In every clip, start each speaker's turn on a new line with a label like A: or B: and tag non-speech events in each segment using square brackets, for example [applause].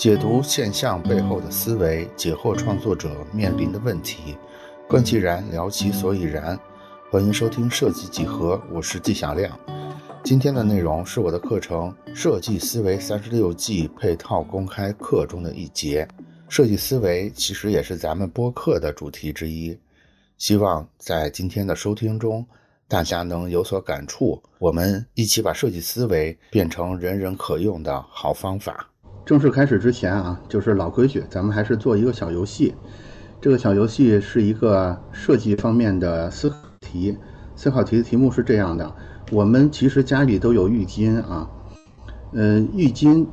A: 解读现象背后的思维，解惑创作者面临的问题，观其然，聊其所以然。欢迎收听设计几何，我是纪晓亮。今天的内容是我的课程《设计思维三十六计》配套公开课中的一节。设计思维其实也是咱们播客的主题之一。希望在今天的收听中，大家能有所感触。我们一起把设计思维变成人人可用的好方法。
B: 正式开始之前啊，就是老规矩，咱们还是做一个小游戏。这个小游戏是一个设计方面的思考题。思考题的题目是这样的：我们其实家里都有浴巾啊，嗯，浴巾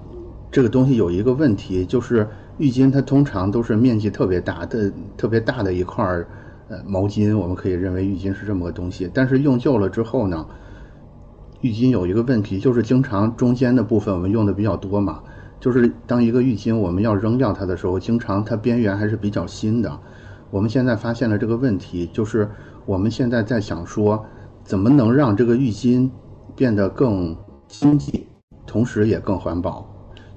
B: 这个东西有一个问题，就是浴巾它通常都是面积特别大的、特别大的一块儿呃毛巾，我们可以认为浴巾是这么个东西。但是用旧了之后呢，浴巾有一个问题，就是经常中间的部分我们用的比较多嘛。就是当一个浴巾我们要扔掉它的时候，经常它边缘还是比较新的。我们现在发现了这个问题，就是我们现在在想说，怎么能让这个浴巾变得更经济，同时也更环保。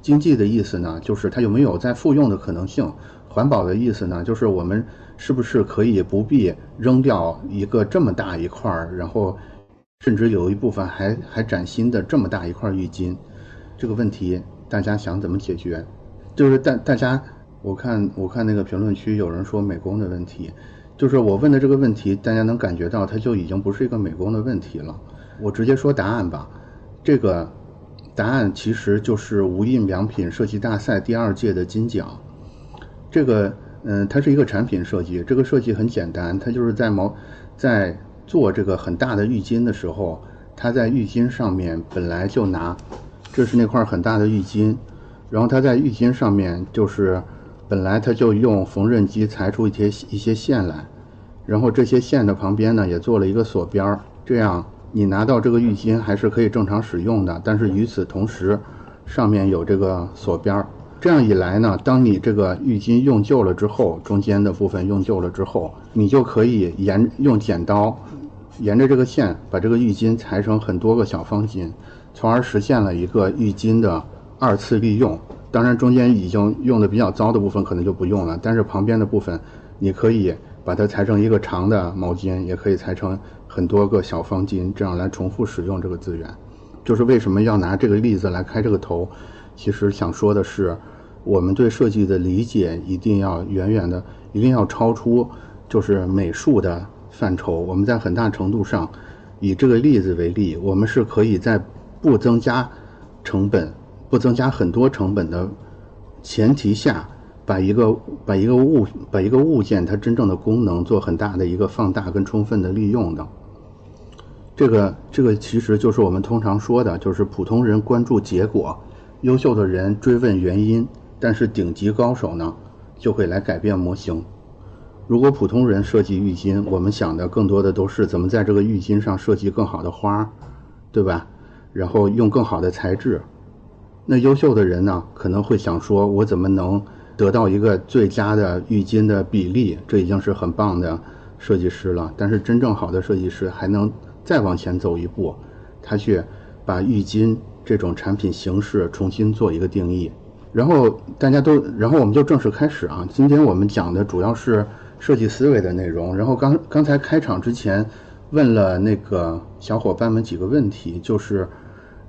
B: 经济的意思呢，就是它有没有再复用的可能性；环保的意思呢，就是我们是不是可以不必扔掉一个这么大一块儿，然后甚至有一部分还还崭新的这么大一块浴巾？这个问题。大家想怎么解决？就是大大家，我看我看那个评论区有人说美工的问题，就是我问的这个问题，大家能感觉到它就已经不是一个美工的问题了。我直接说答案吧，这个答案其实就是无印良品设计大赛第二届的金奖。这个嗯，它是一个产品设计，这个设计很简单，它就是在毛在做这个很大的浴巾的时候，它在浴巾上面本来就拿。这是那块很大的浴巾，然后它在浴巾上面就是本来它就用缝纫机裁出一些一些线来，然后这些线的旁边呢也做了一个锁边儿，这样你拿到这个浴巾还是可以正常使用的。但是与此同时，上面有这个锁边儿，这样一来呢，当你这个浴巾用旧了之后，中间的部分用旧了之后，你就可以沿用剪刀沿着这个线把这个浴巾裁成很多个小方巾。从而实现了一个浴巾的二次利用。当然，中间已经用的比较糟的部分可能就不用了，但是旁边的部分，你可以把它裁成一个长的毛巾，也可以裁成很多个小方巾，这样来重复使用这个资源。就是为什么要拿这个例子来开这个头？其实想说的是，我们对设计的理解一定要远远的，一定要超出就是美术的范畴。我们在很大程度上，以这个例子为例，我们是可以在不增加成本、不增加很多成本的前提下，把一个把一个物把一个物件它真正的功能做很大的一个放大跟充分的利用的。这个这个其实就是我们通常说的，就是普通人关注结果，优秀的人追问原因，但是顶级高手呢就会来改变模型。如果普通人设计浴巾，我们想的更多的都是怎么在这个浴巾上设计更好的花，对吧？然后用更好的材质，那优秀的人呢，可能会想说，我怎么能得到一个最佳的浴巾的比例？这已经是很棒的设计师了。但是真正好的设计师还能再往前走一步，他去把浴巾这种产品形式重新做一个定义。然后大家都，然后我们就正式开始啊。今天我们讲的主要是设计思维的内容。然后刚刚才开场之前问了那个小伙伴们几个问题，就是。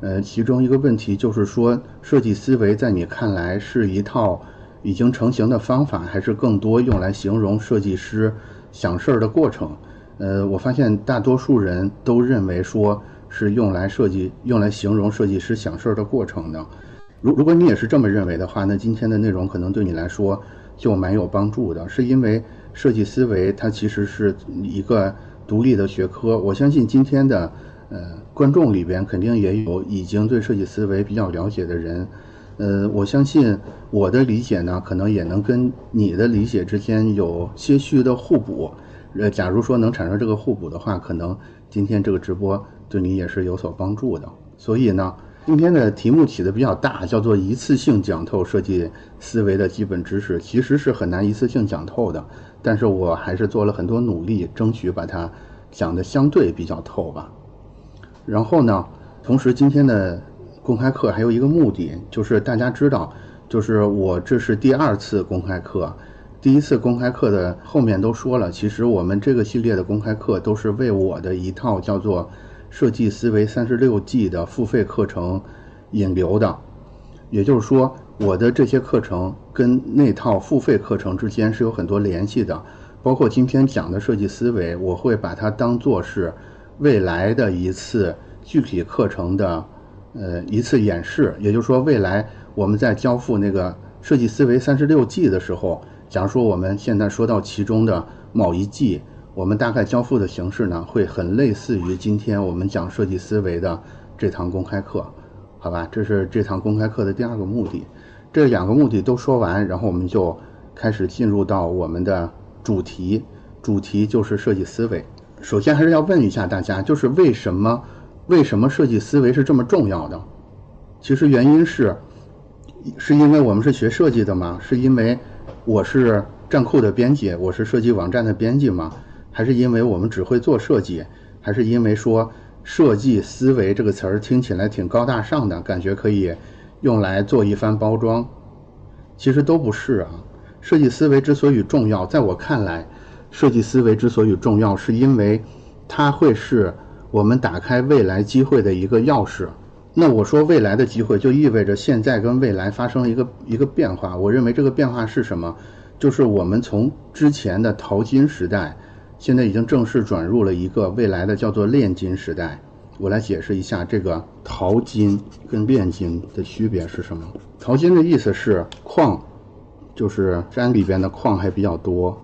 B: 呃，其中一个问题就是说，设计思维在你看来是一套已经成型的方法，还是更多用来形容设计师想事儿的过程？呃，我发现大多数人都认为说是用来设计、用来形容设计师想事儿的过程的。如如果你也是这么认为的话，那今天的内容可能对你来说就蛮有帮助的，是因为设计思维它其实是一个独立的学科。我相信今天的。呃，观众里边肯定也有已经对设计思维比较了解的人，呃，我相信我的理解呢，可能也能跟你的理解之间有些许的互补。呃，假如说能产生这个互补的话，可能今天这个直播对你也是有所帮助的。所以呢，今天的题目起的比较大，叫做一次性讲透设计思维的基本知识，其实是很难一次性讲透的。但是我还是做了很多努力，争取把它讲的相对比较透吧。然后呢，同时今天的公公开课还有一个目的，就是大家知道，就是我这是第二次公开课，第一次公开课的后面都说了，其实我们这个系列的公开课都是为我的一套叫做《设计思维三十六计》的付费课程引流的，也就是说，我的这些课程跟那套付费课程之间是有很多联系的，包括今天讲的设计思维，我会把它当做是未来的一次具体课程的。呃，一次演示，也就是说，未来我们在交付那个设计思维三十六计的时候，假如说我们现在说到其中的某一计，我们大概交付的形式呢，会很类似于今天我们讲设计思维的这堂公开课，好吧？这是这堂公开课的第二个目的。这两个目的都说完，然后我们就开始进入到我们的主题，主题就是设计思维。首先还是要问一下大家，就是为什么？为什么设计思维是这么重要的？其实原因是，是因为我们是学设计的吗？是因为我是站库的编辑，我是设计网站的编辑吗？还是因为我们只会做设计？还是因为说设计思维这个词儿听起来挺高大上的，感觉可以用来做一番包装？其实都不是啊。设计思维之所以重要，在我看来，设计思维之所以重要，是因为它会是。我们打开未来机会的一个钥匙。那我说未来的机会，就意味着现在跟未来发生了一个一个变化。我认为这个变化是什么？就是我们从之前的淘金时代，现在已经正式转入了一个未来的叫做炼金时代。我来解释一下这个淘金跟炼金的区别是什么。淘金的意思是矿，就是山里边的矿还比较多，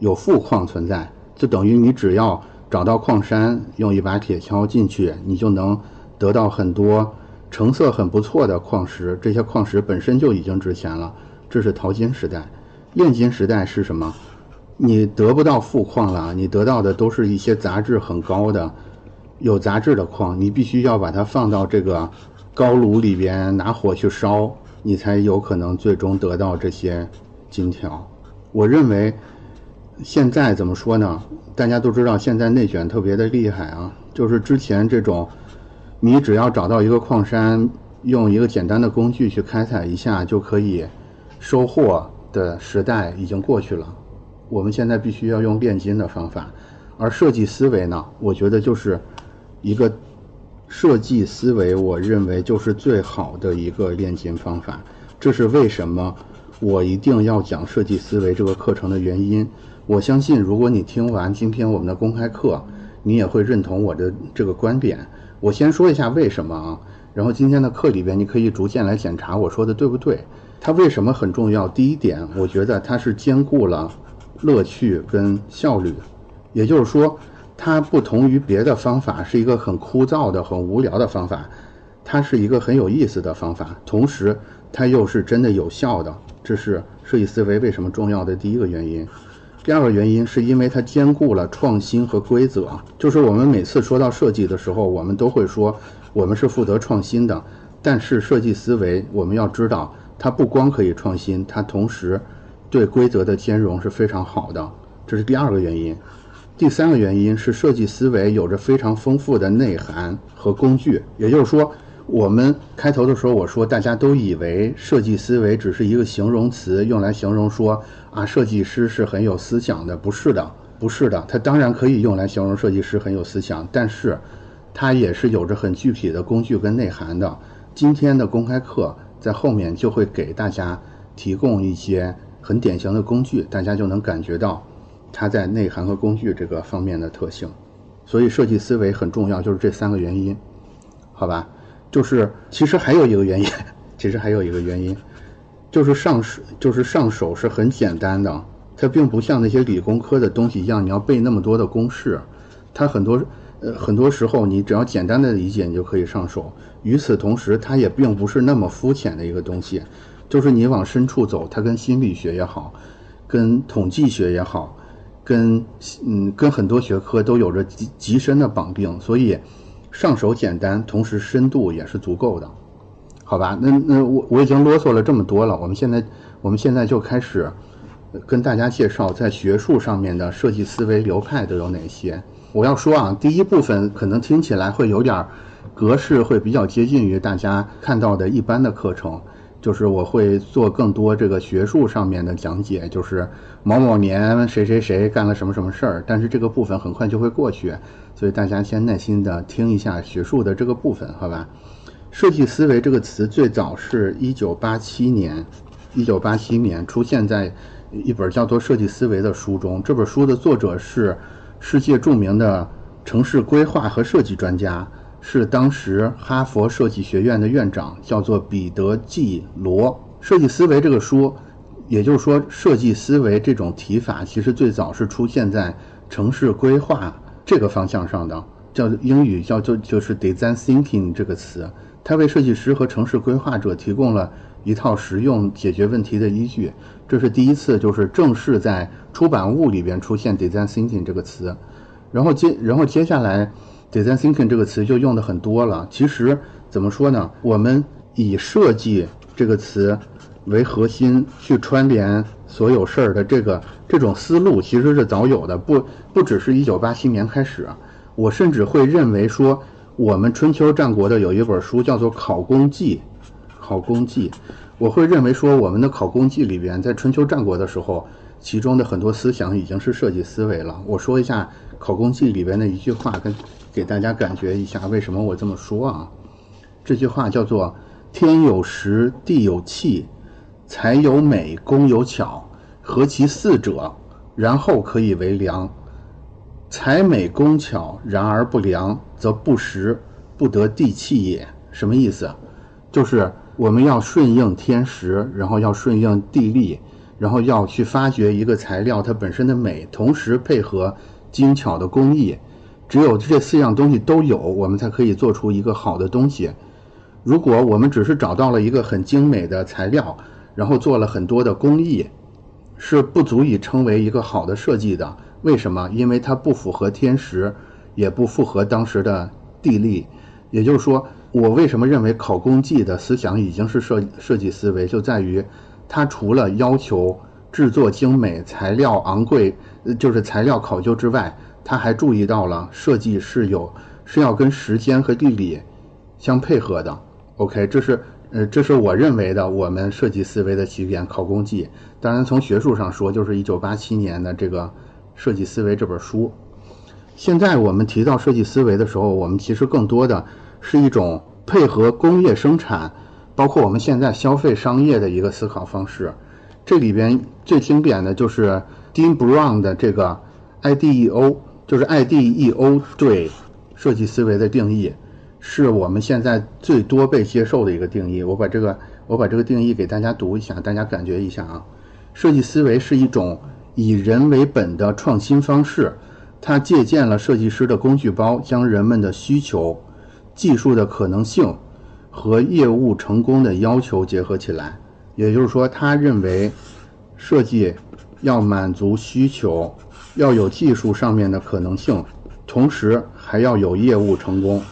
B: 有富矿存在，就等于你只要。找到矿山，用一把铁锹进去，你就能得到很多成色很不错的矿石。这些矿石本身就已经值钱了。这是淘金时代。炼金时代是什么？你得不到富矿了，你得到的都是一些杂质很高的、有杂质的矿。你必须要把它放到这个高炉里边拿火去烧，你才有可能最终得到这些金条。我认为。现在怎么说呢？大家都知道，现在内卷特别的厉害啊。就是之前这种，你只要找到一个矿山，用一个简单的工具去开采一下就可以收获的时代已经过去了。我们现在必须要用炼金的方法，而设计思维呢，我觉得就是一个设计思维，我认为就是最好的一个炼金方法。这是为什么我一定要讲设计思维这个课程的原因。我相信，如果你听完今天我们的公开课，你也会认同我的这个观点。我先说一下为什么啊，然后今天的课里边你可以逐渐来检查我说的对不对。它为什么很重要？第一点，我觉得它是兼顾了乐趣跟效率，也就是说，它不同于别的方法是一个很枯燥的、很无聊的方法，它是一个很有意思的方法，同时它又是真的有效的。这是设计思维为什么重要的第一个原因。第二个原因是因为它兼顾了创新和规则，就是我们每次说到设计的时候，我们都会说我们是负责创新的，但是设计思维我们要知道，它不光可以创新，它同时对规则的兼容是非常好的，这是第二个原因。第三个原因是设计思维有着非常丰富的内涵和工具，也就是说，我们开头的时候我说大家都以为设计思维只是一个形容词，用来形容说。啊，设计师是很有思想的，不是的，不是的，它当然可以用来形容设计师很有思想，但是，它也是有着很具体的工具跟内涵的。今天的公开课在后面就会给大家提供一些很典型的工具，大家就能感觉到它在内涵和工具这个方面的特性。所以设计思维很重要，就是这三个原因，好吧？就是其实还有一个原因，[laughs] 其实还有一个原因。就是上手，就是上手是很简单的，它并不像那些理工科的东西一样，你要背那么多的公式。它很多，呃，很多时候你只要简单的理解，你就可以上手。与此同时，它也并不是那么肤浅的一个东西。就是你往深处走，它跟心理学也好，跟统计学也好，跟嗯，跟很多学科都有着极极深的绑定。所以，上手简单，同时深度也是足够的。好吧，那那我我已经啰嗦了这么多了，我们现在我们现在就开始跟大家介绍在学术上面的设计思维流派都有哪些。我要说啊，第一部分可能听起来会有点格式会比较接近于大家看到的一般的课程。就是我会做更多这个学术上面的讲解，就是某某年谁谁谁干了什么什么事儿，但是这个部分很快就会过去，所以大家先耐心的听一下学术的这个部分，好吧？设计思维这个词最早是一九八七年，一九八七年出现在一本叫做《设计思维》的书中，这本书的作者是世界著名的城市规划和设计专家。是当时哈佛设计学院的院长，叫做彼得 ·G· 罗。设计思维这个书，也就是说，设计思维这种提法，其实最早是出现在城市规划这个方向上的，叫英语叫做就是 design thinking 这个词。它为设计师和城市规划者提供了一套实用解决问题的依据。这是第一次，就是正式在出版物里边出现 design thinking 这个词。然后接，然后接下来。Design thinking 这个词就用的很多了。其实怎么说呢？我们以设计这个词为核心去串联所有事儿的这个这种思路，其实是早有的。不不只是一九八七年开始，我甚至会认为说，我们春秋战国的有一本书叫做《考工记》，考工记，我会认为说，我们的考工记里边，在春秋战国的时候，其中的很多思想已经是设计思维了。我说一下《考工记》里边的一句话跟。给大家感觉一下，为什么我这么说啊？这句话叫做“天有时，地有气，才有美，工有巧，合其四者，然后可以为良。才美工巧，然而不良，则不时，不得地气也。”什么意思？就是我们要顺应天时，然后要顺应地利，然后要去发掘一个材料它本身的美，同时配合精巧的工艺。只有这四样东西都有，我们才可以做出一个好的东西。如果我们只是找到了一个很精美的材料，然后做了很多的工艺，是不足以称为一个好的设计的。为什么？因为它不符合天时，也不符合当时的地利。也就是说，我为什么认为考工记的思想已经是设设计思维，就在于它除了要求制作精美、材料昂贵，就是材料考究之外。他还注意到了设计是有是要跟时间和地理相配合的。OK，这是呃，这是我认为的我们设计思维的起点《考工记》。当然，从学术上说，就是一九八七年的这个《设计思维》这本书。现在我们提到设计思维的时候，我们其实更多的是一种配合工业生产，包括我们现在消费商业的一个思考方式。这里边最经典的就是 Dean Brown 的这个 IDEO。就是 IDEO 对设计思维的定义，是我们现在最多被接受的一个定义。我把这个我把这个定义给大家读一下，大家感觉一下啊。设计思维是一种以人为本的创新方式，它借鉴了设计师的工具包，将人们的需求、技术的可能性和业务成功的要求结合起来。也就是说，他认为设计要满足需求。要有技术上面的可能性，同时还要有业务成功，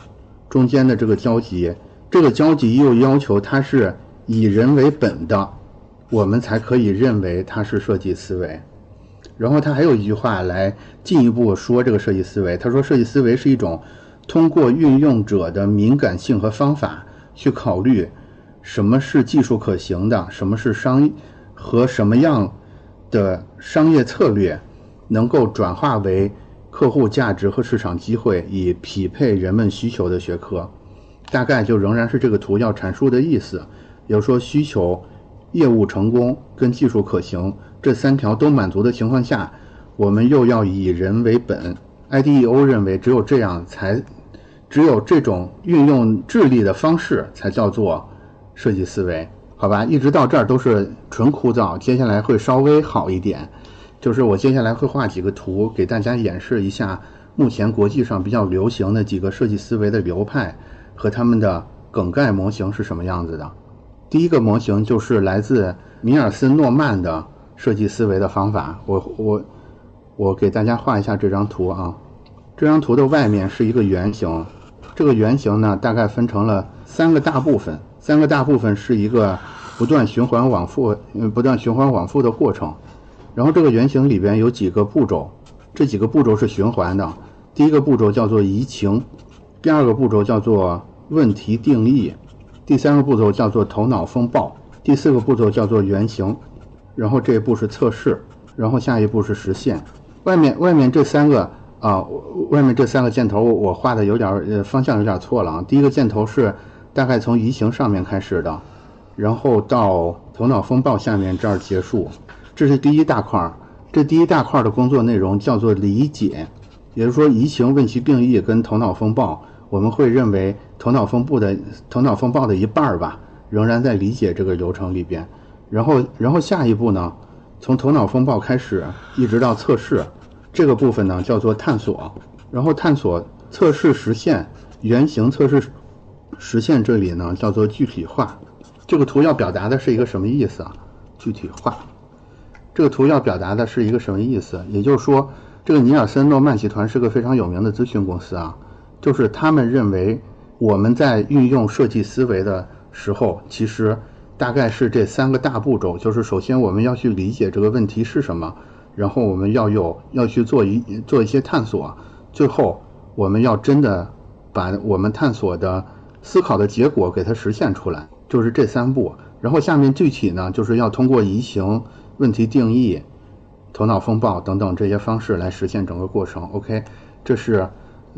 B: 中间的这个交集，这个交集又要求它是以人为本的，我们才可以认为它是设计思维。然后他还有一句话来进一步说这个设计思维，他说设计思维是一种通过运用者的敏感性和方法去考虑什么是技术可行的，什么是商和什么样的商业策略。能够转化为客户价值和市场机会，以匹配人们需求的学科，大概就仍然是这个图要阐述的意思。比如说，需求、业务成功跟技术可行这三条都满足的情况下，我们又要以人为本。IDEO 认为，只有这样才，只有这种运用智力的方式才叫做设计思维，好吧？一直到这儿都是纯枯燥，接下来会稍微好一点。就是我接下来会画几个图，给大家演示一下目前国际上比较流行的几个设计思维的流派和他们的梗概模型是什么样子的。第一个模型就是来自米尔斯诺曼的设计思维的方法。我我我给大家画一下这张图啊。这张图的外面是一个圆形，这个圆形呢大概分成了三个大部分，三个大部分是一个不断循环往复、嗯不断循环往复的过程。然后这个原型里边有几个步骤，这几个步骤是循环的。第一个步骤叫做移情，第二个步骤叫做问题定义，第三个步骤叫做头脑风暴，第四个步骤叫做原型，然后这一步是测试，然后下一步是实现。外面外面这三个啊，外面这三个箭头我画的有点呃方向有点错了啊。第一个箭头是大概从移形上面开始的，然后到头脑风暴下面这儿结束，这是第一大块儿。这第一大块的工作内容叫做理解，也就是说移情问题定义跟头脑风暴，我们会认为头脑风暴的头脑风暴的一半儿吧，仍然在理解这个流程里边。然后然后下一步呢，从头脑风暴开始一直到测试，这个部分呢叫做探索，然后探索测试实现原型测试实现这里呢叫做具体化。这个图要表达的是一个什么意思啊？具体化。这个图要表达的是一个什么意思？也就是说，这个尼尔森诺曼集团是个非常有名的咨询公司啊，就是他们认为我们在运用设计思维的时候，其实大概是这三个大步骤，就是首先我们要去理解这个问题是什么，然后我们要有要去做一做一些探索，最后我们要真的把我们探索的思考的结果给它实现出来，就是这三步。然后下面具体呢，就是要通过移形。问题定义、头脑风暴等等这些方式来实现整个过程。OK，这是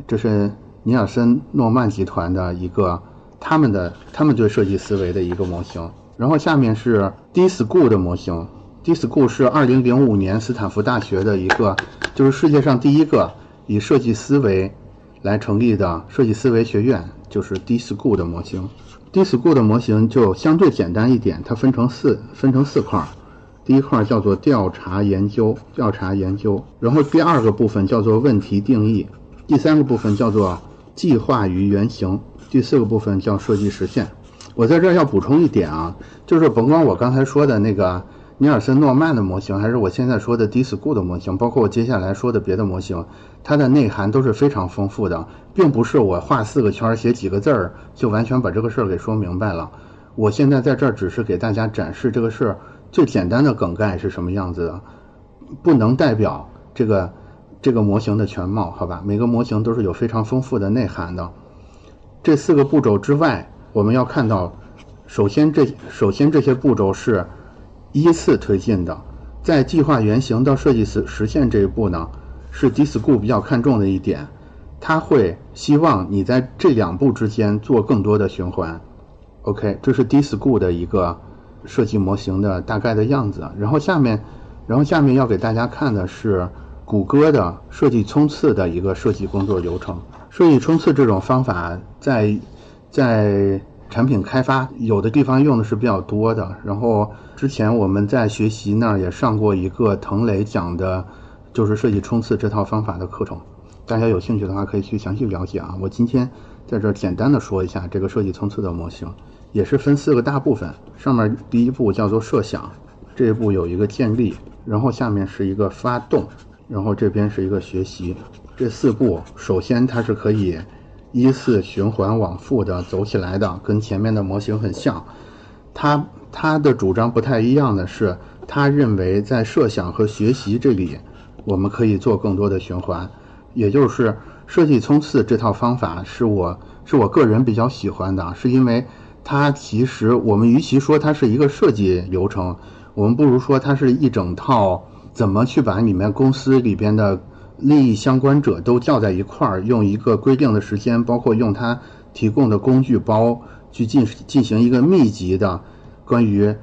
B: 这是尼尔森诺曼集团的一个他们的他们对设计思维的一个模型。然后下面是 D-School 的模型。D-School 是2005年斯坦福大学的一个，就是世界上第一个以设计思维来成立的设计思维学院，就是 D-School 的模型。D-School 的模型就相对简单一点，它分成四分成四块。第一块叫做调查研究，调查研究，然后第二个部分叫做问题定义，第三个部分叫做计划与原型，第四个部分叫设计实现。我在这儿要补充一点啊，就是甭管我刚才说的那个尼尔森诺曼的模型，还是我现在说的 D-School 的模型，包括我接下来说的别的模型，它的内涵都是非常丰富的，并不是我画四个圈写几个字儿就完全把这个事儿给说明白了。我现在在这儿只是给大家展示这个事儿。最简单的梗概是什么样子的？不能代表这个这个模型的全貌，好吧？每个模型都是有非常丰富的内涵的。这四个步骤之外，我们要看到，首先这首先这些步骤是依次推进的。在计划原型到设计实实现这一步呢，是 D-School 比较看重的一点，他会希望你在这两步之间做更多的循环。OK，这是 D-School 的一个。设计模型的大概的样子，然后下面，然后下面要给大家看的是谷歌的设计冲刺的一个设计工作流程。设计冲刺这种方法在在产品开发有的地方用的是比较多的。然后之前我们在学习那儿也上过一个滕磊讲的，就是设计冲刺这套方法的课程。大家有兴趣的话可以去详细了解啊。我今天在这儿简单的说一下这个设计冲刺的模型。也是分四个大部分，上面第一步叫做设想，这一步有一个建立，然后下面是一个发动，然后这边是一个学习。这四步首先它是可以依次循环往复的走起来的，跟前面的模型很像。它它的主张不太一样的是，他认为在设想和学习这里，我们可以做更多的循环，也就是设计冲刺这套方法是我是我个人比较喜欢的，是因为。它其实，我们与其说它是一个设计流程，我们不如说它是一整套怎么去把你们公司里边的利益相关者都叫在一块儿，用一个规定的时间，包括用它提供的工具包去进进行一个密集的关于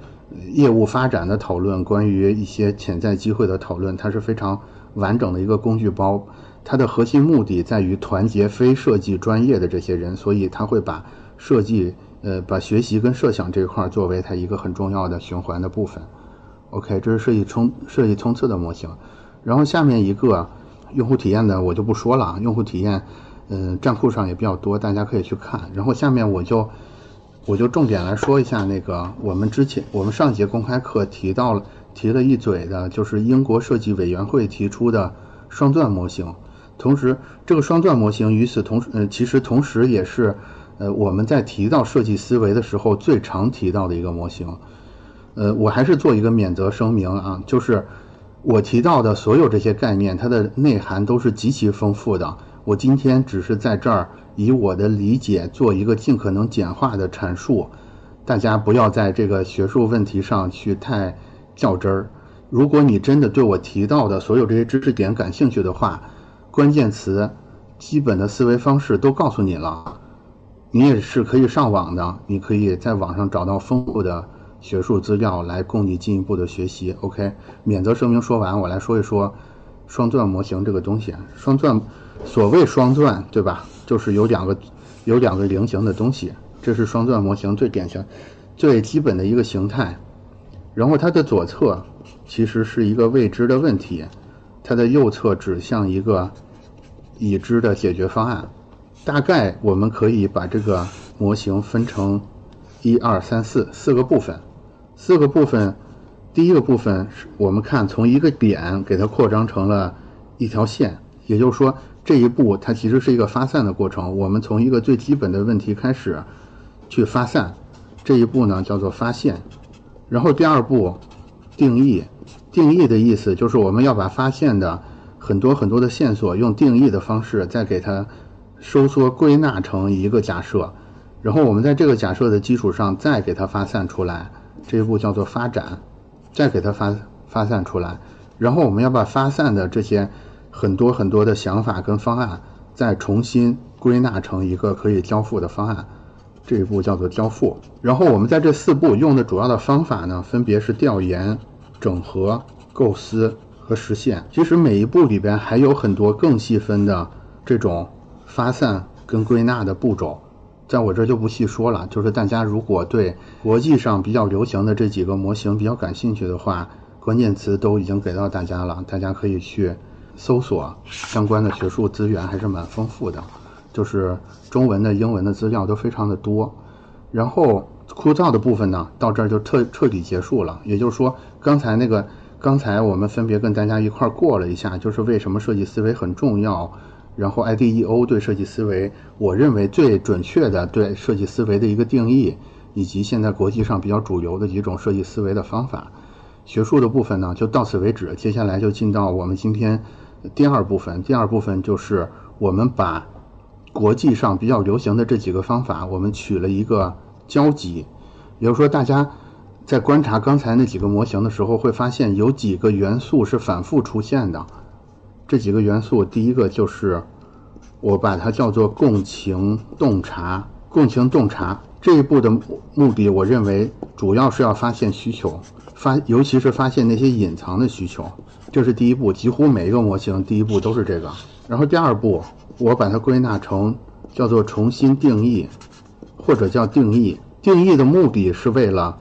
B: 业务发展的讨论，关于一些潜在机会的讨论，它是非常完整的一个工具包。它的核心目的在于团结非设计专业的这些人，所以它会把设计。呃，把学习跟设想这一块作为它一个很重要的循环的部分。OK，这是设计冲设计冲刺的模型。然后下面一个用户体验的我就不说了，用户体验，嗯，站库上也比较多，大家可以去看。然后下面我就我就重点来说一下那个我们之前我们上节公开课提到了提了一嘴的，就是英国设计委员会提出的双钻模型。同时，这个双钻模型与此同时，呃，其实同时也是。呃，我们在提到设计思维的时候，最常提到的一个模型，呃，我还是做一个免责声明啊，就是我提到的所有这些概念，它的内涵都是极其丰富的。我今天只是在这儿以我的理解做一个尽可能简化的阐述，大家不要在这个学术问题上去太较真儿。如果你真的对我提到的所有这些知识点感兴趣的话，关键词、基本的思维方式都告诉你了，你也是可以上网的，你可以在网上找到丰富的学术资料来供你进一步的学习。OK，免责声明说完，我来说一说双钻模型这个东西。双钻，所谓双钻，对吧？就是有两个有两个菱形的东西，这是双钻模型最典型、最基本的一个形态。然后它的左侧其实是一个未知的问题，它的右侧指向一个已知的解决方案。大概我们可以把这个模型分成一二三四四个部分。四个部分，第一个部分是我们看从一个点给它扩张成了一条线，也就是说这一步它其实是一个发散的过程。我们从一个最基本的问题开始去发散，这一步呢叫做发现。然后第二步定义，定义的意思就是我们要把发现的很多很多的线索用定义的方式再给它收缩归纳成一个假设，然后我们在这个假设的基础上再给它发散出来，这一步叫做发展，再给它发发散出来，然后我们要把发散的这些很多很多的想法跟方案再重新归纳成一个可以交付的方案。这一步叫做交付，然后我们在这四步用的主要的方法呢，分别是调研、整合、构思和实现。其实每一步里边还有很多更细分的这种发散跟归纳的步骤，在我这就不细说了。就是大家如果对国际上比较流行的这几个模型比较感兴趣的话，关键词都已经给到大家了，大家可以去搜索相关的学术资源，还是蛮丰富的。就是中文的、英文的资料都非常的多，然后枯燥的部分呢，到这儿就彻彻底结束了。也就是说，刚才那个，刚才我们分别跟大家一块儿过了一下，就是为什么设计思维很重要，然后 IDEO 对设计思维，我认为最准确的对设计思维的一个定义，以及现在国际上比较主流的几种设计思维的方法。学术的部分呢，就到此为止。接下来就进到我们今天第二部分，第二部分就是我们把。国际上比较流行的这几个方法，我们取了一个交集，也就是说，大家在观察刚才那几个模型的时候，会发现有几个元素是反复出现的。这几个元素，第一个就是我把它叫做共情洞察。共情洞察这一步的目的，我认为主要是要发现需求，发尤其是发现那些隐藏的需求。这是第一步，几乎每一个模型第一步都是这个。然后第二步。我把它归纳成叫做重新定义，或者叫定义。定义的目的是为了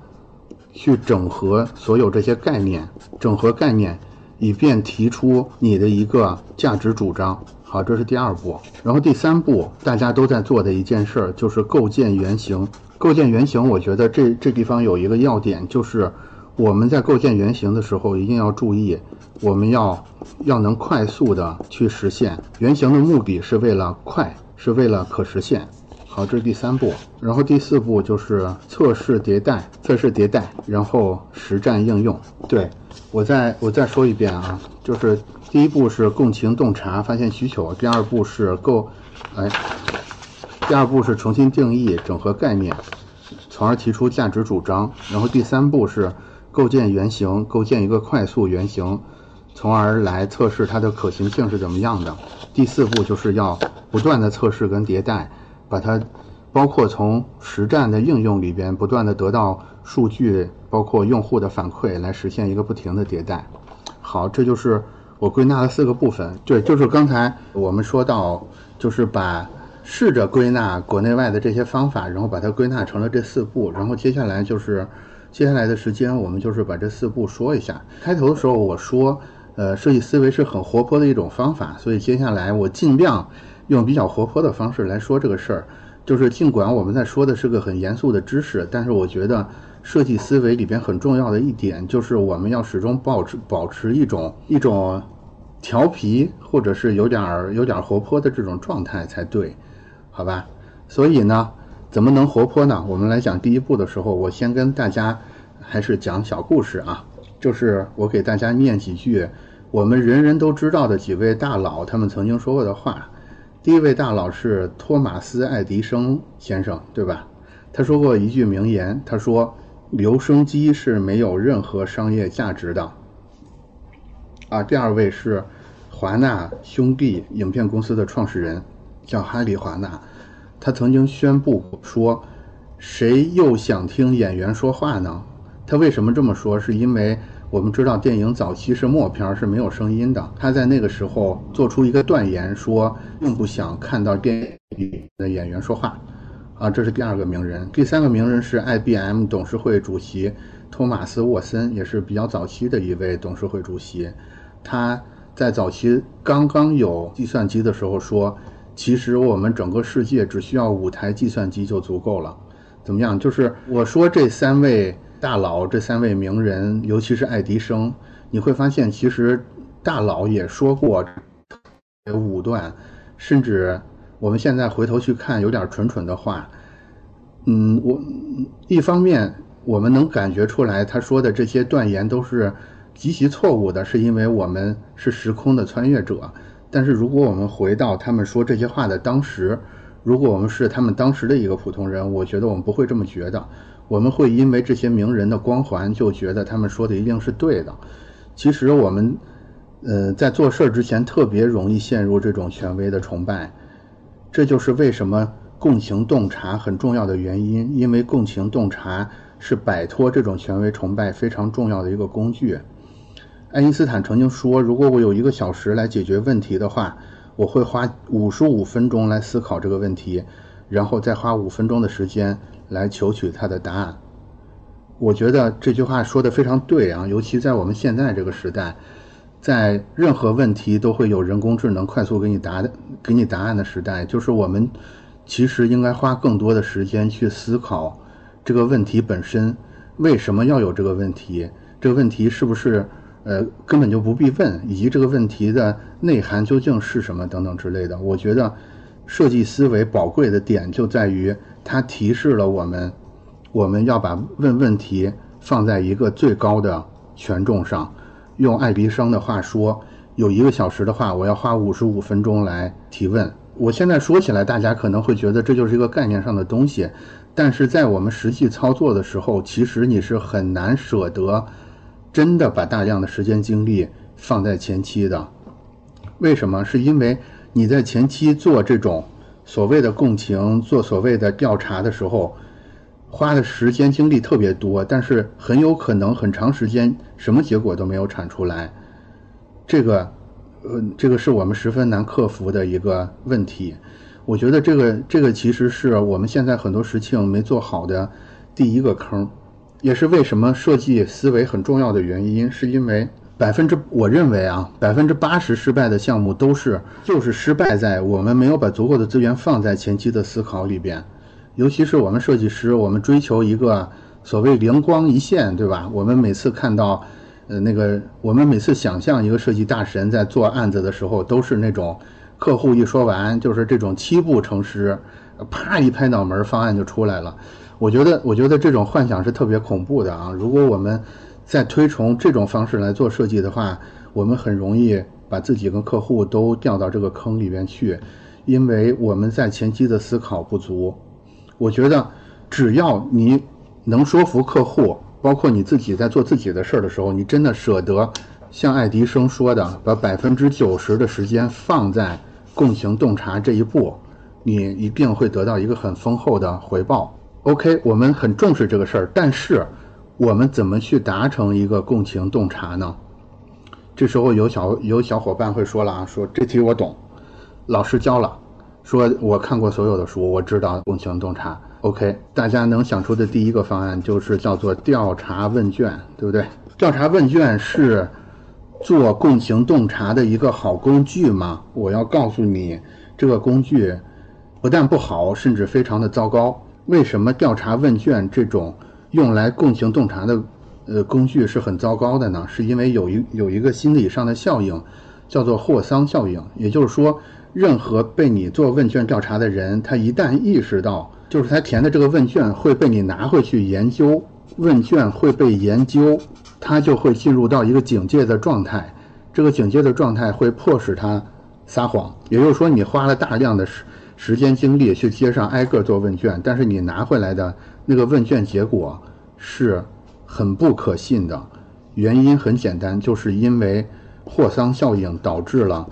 B: 去整合所有这些概念，整合概念，以便提出你的一个价值主张。好，这是第二步。然后第三步，大家都在做的一件事儿就是构建原型。构建原型，我觉得这这地方有一个要点，就是我们在构建原型的时候一定要注意。我们要要能快速的去实现原型的目的是为了快，是为了可实现。好，这是第三步。然后第四步就是测试迭代，测试迭代，然后实战应用。对我再我再说一遍啊，就是第一步是共情洞察，发现需求；第二步是构，哎，第二步是重新定义，整合概念，从而提出价值主张。然后第三步是构建原型，构建一个快速原型。从而来测试它的可行性是怎么样的。第四步就是要不断的测试跟迭代，把它包括从实战的应用里边不断的得到数据，包括用户的反馈，来实现一个不停的迭代。好，这就是我归纳的四个部分。对，就是刚才我们说到，就是把试着归纳国内外的这些方法，然后把它归纳成了这四步。然后接下来就是接下来的时间，我们就是把这四步说一下。开头的时候我说。呃，设计思维是很活泼的一种方法，所以接下来我尽量用比较活泼的方式来说这个事儿。就是尽管我们在说的是个很严肃的知识，但是我觉得设计思维里边很重要的一点就是我们要始终保持保持一种一种调皮或者是有点儿有点儿活泼的这种状态才对，好吧？所以呢，怎么能活泼呢？我们来讲第一步的时候，我先跟大家还是讲小故事啊，就是我给大家念几句。我们人人都知道的几位大佬，他们曾经说过的话。第一位大佬是托马斯·爱迪生先生，对吧？他说过一句名言，他说：“留声机是没有任何商业价值的。”啊，第二位是华纳兄弟影片公司的创始人，叫哈利·华纳，他曾经宣布说：“谁又想听演员说话呢？”他为什么这么说？是因为。我们知道电影早期是默片，是没有声音的。他在那个时候做出一个断言，说并不想看到电影里的演员说话。啊，这是第二个名人。第三个名人是 IBM 董事会主席托马斯·沃森，也是比较早期的一位董事会主席。他在早期刚刚有计算机的时候说：“其实我们整个世界只需要五台计算机就足够了。”怎么样？就是我说这三位。大佬这三位名人，尤其是爱迪生，你会发现，其实大佬也说过武断，甚至我们现在回头去看，有点蠢蠢的话。嗯，我一方面我们能感觉出来，他说的这些断言都是极其错误的，是因为我们是时空的穿越者。但是如果我们回到他们说这些话的当时，如果我们是他们当时的一个普通人，我觉得我们不会这么觉得。我们会因为这些名人的光环，就觉得他们说的一定是对的。其实我们，呃，在做事儿之前特别容易陷入这种权威的崇拜，这就是为什么共情洞察很重要的原因。因为共情洞察是摆脱这种权威崇拜非常重要的一个工具。爱因斯坦曾经说：“如果我有一个小时来解决问题的话，我会花五十五分钟来思考这个问题，然后再花五分钟的时间。”来求取他的答案，我觉得这句话说的非常对啊，尤其在我们现在这个时代，在任何问题都会有人工智能快速给你答的给你答案的时代，就是我们其实应该花更多的时间去思考这个问题本身为什么要有这个问题，这个问题是不是呃根本就不必问，以及这个问题的内涵究竟是什么等等之类的。我觉得设计思维宝贵的点就在于。它提示了我们，我们要把问问题放在一个最高的权重上。用爱迪生的话说，有一个小时的话，我要花五十五分钟来提问。我现在说起来，大家可能会觉得这就是一个概念上的东西，但是在我们实际操作的时候，其实你是很难舍得真的把大量的时间精力放在前期的。为什么？是因为你在前期做这种。所谓的共情，做所谓的调查的时候，花的时间精力特别多，但是很有可能很长时间什么结果都没有产出来。这个，呃，这个是我们十分难克服的一个问题。我觉得这个这个其实是我们现在很多事情没做好的第一个坑，也是为什么设计思维很重要的原因，是因为。百分之，我认为啊，百分之八十失败的项目都是就是失败在我们没有把足够的资源放在前期的思考里边，尤其是我们设计师，我们追求一个所谓灵光一现，对吧？我们每次看到，呃，那个我们每次想象一个设计大神在做案子的时候，都是那种客户一说完就是这种七步成诗，啪一拍脑门，方案就出来了。我觉得，我觉得这种幻想是特别恐怖的啊！如果我们在推崇这种方式来做设计的话，我们很容易把自己跟客户都掉到这个坑里边去，因为我们在前期的思考不足。我觉得，只要你能说服客户，包括你自己在做自己的事儿的时候，你真的舍得像爱迪生说的，把百分之九十的时间放在共情洞察这一步，你一定会得到一个很丰厚的回报。OK，我们很重视这个事儿，但是。我们怎么去达成一个共情洞察呢？这时候有小有小伙伴会说了啊，说这题我懂，老师教了，说我看过所有的书，我知道共情洞察。OK，大家能想出的第一个方案就是叫做调查问卷，对不对？调查问卷是做共情洞察的一个好工具吗？我要告诉你，这个工具不但不好，甚至非常的糟糕。为什么调查问卷这种？用来共情洞察的，呃，工具是很糟糕的呢，是因为有一有一个心理上的效应，叫做霍桑效应。也就是说，任何被你做问卷调查的人，他一旦意识到，就是他填的这个问卷会被你拿回去研究，问卷会被研究，他就会进入到一个警戒的状态。这个警戒的状态会迫使他撒谎。也就是说，你花了大量的时时间精力去街上挨个做问卷，但是你拿回来的那个问卷结果是很不可信的。原因很简单，就是因为霍桑效应导致了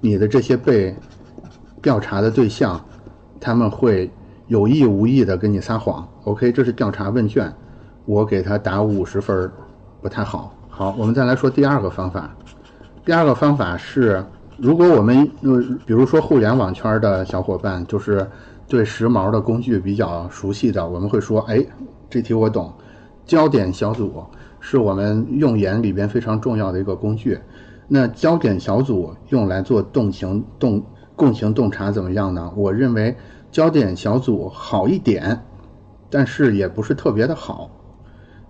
B: 你的这些被调查的对象，他们会有意无意的跟你撒谎。OK，这是调查问卷，我给他打五十分，不太好。好，我们再来说第二个方法。第二个方法是，如果我们呃，比如说互联网圈的小伙伴，就是对时髦的工具比较熟悉的，我们会说，哎，这题我懂，焦点小组是我们用研里边非常重要的一个工具。那焦点小组用来做动情动共情洞察怎么样呢？我认为焦点小组好一点，但是也不是特别的好。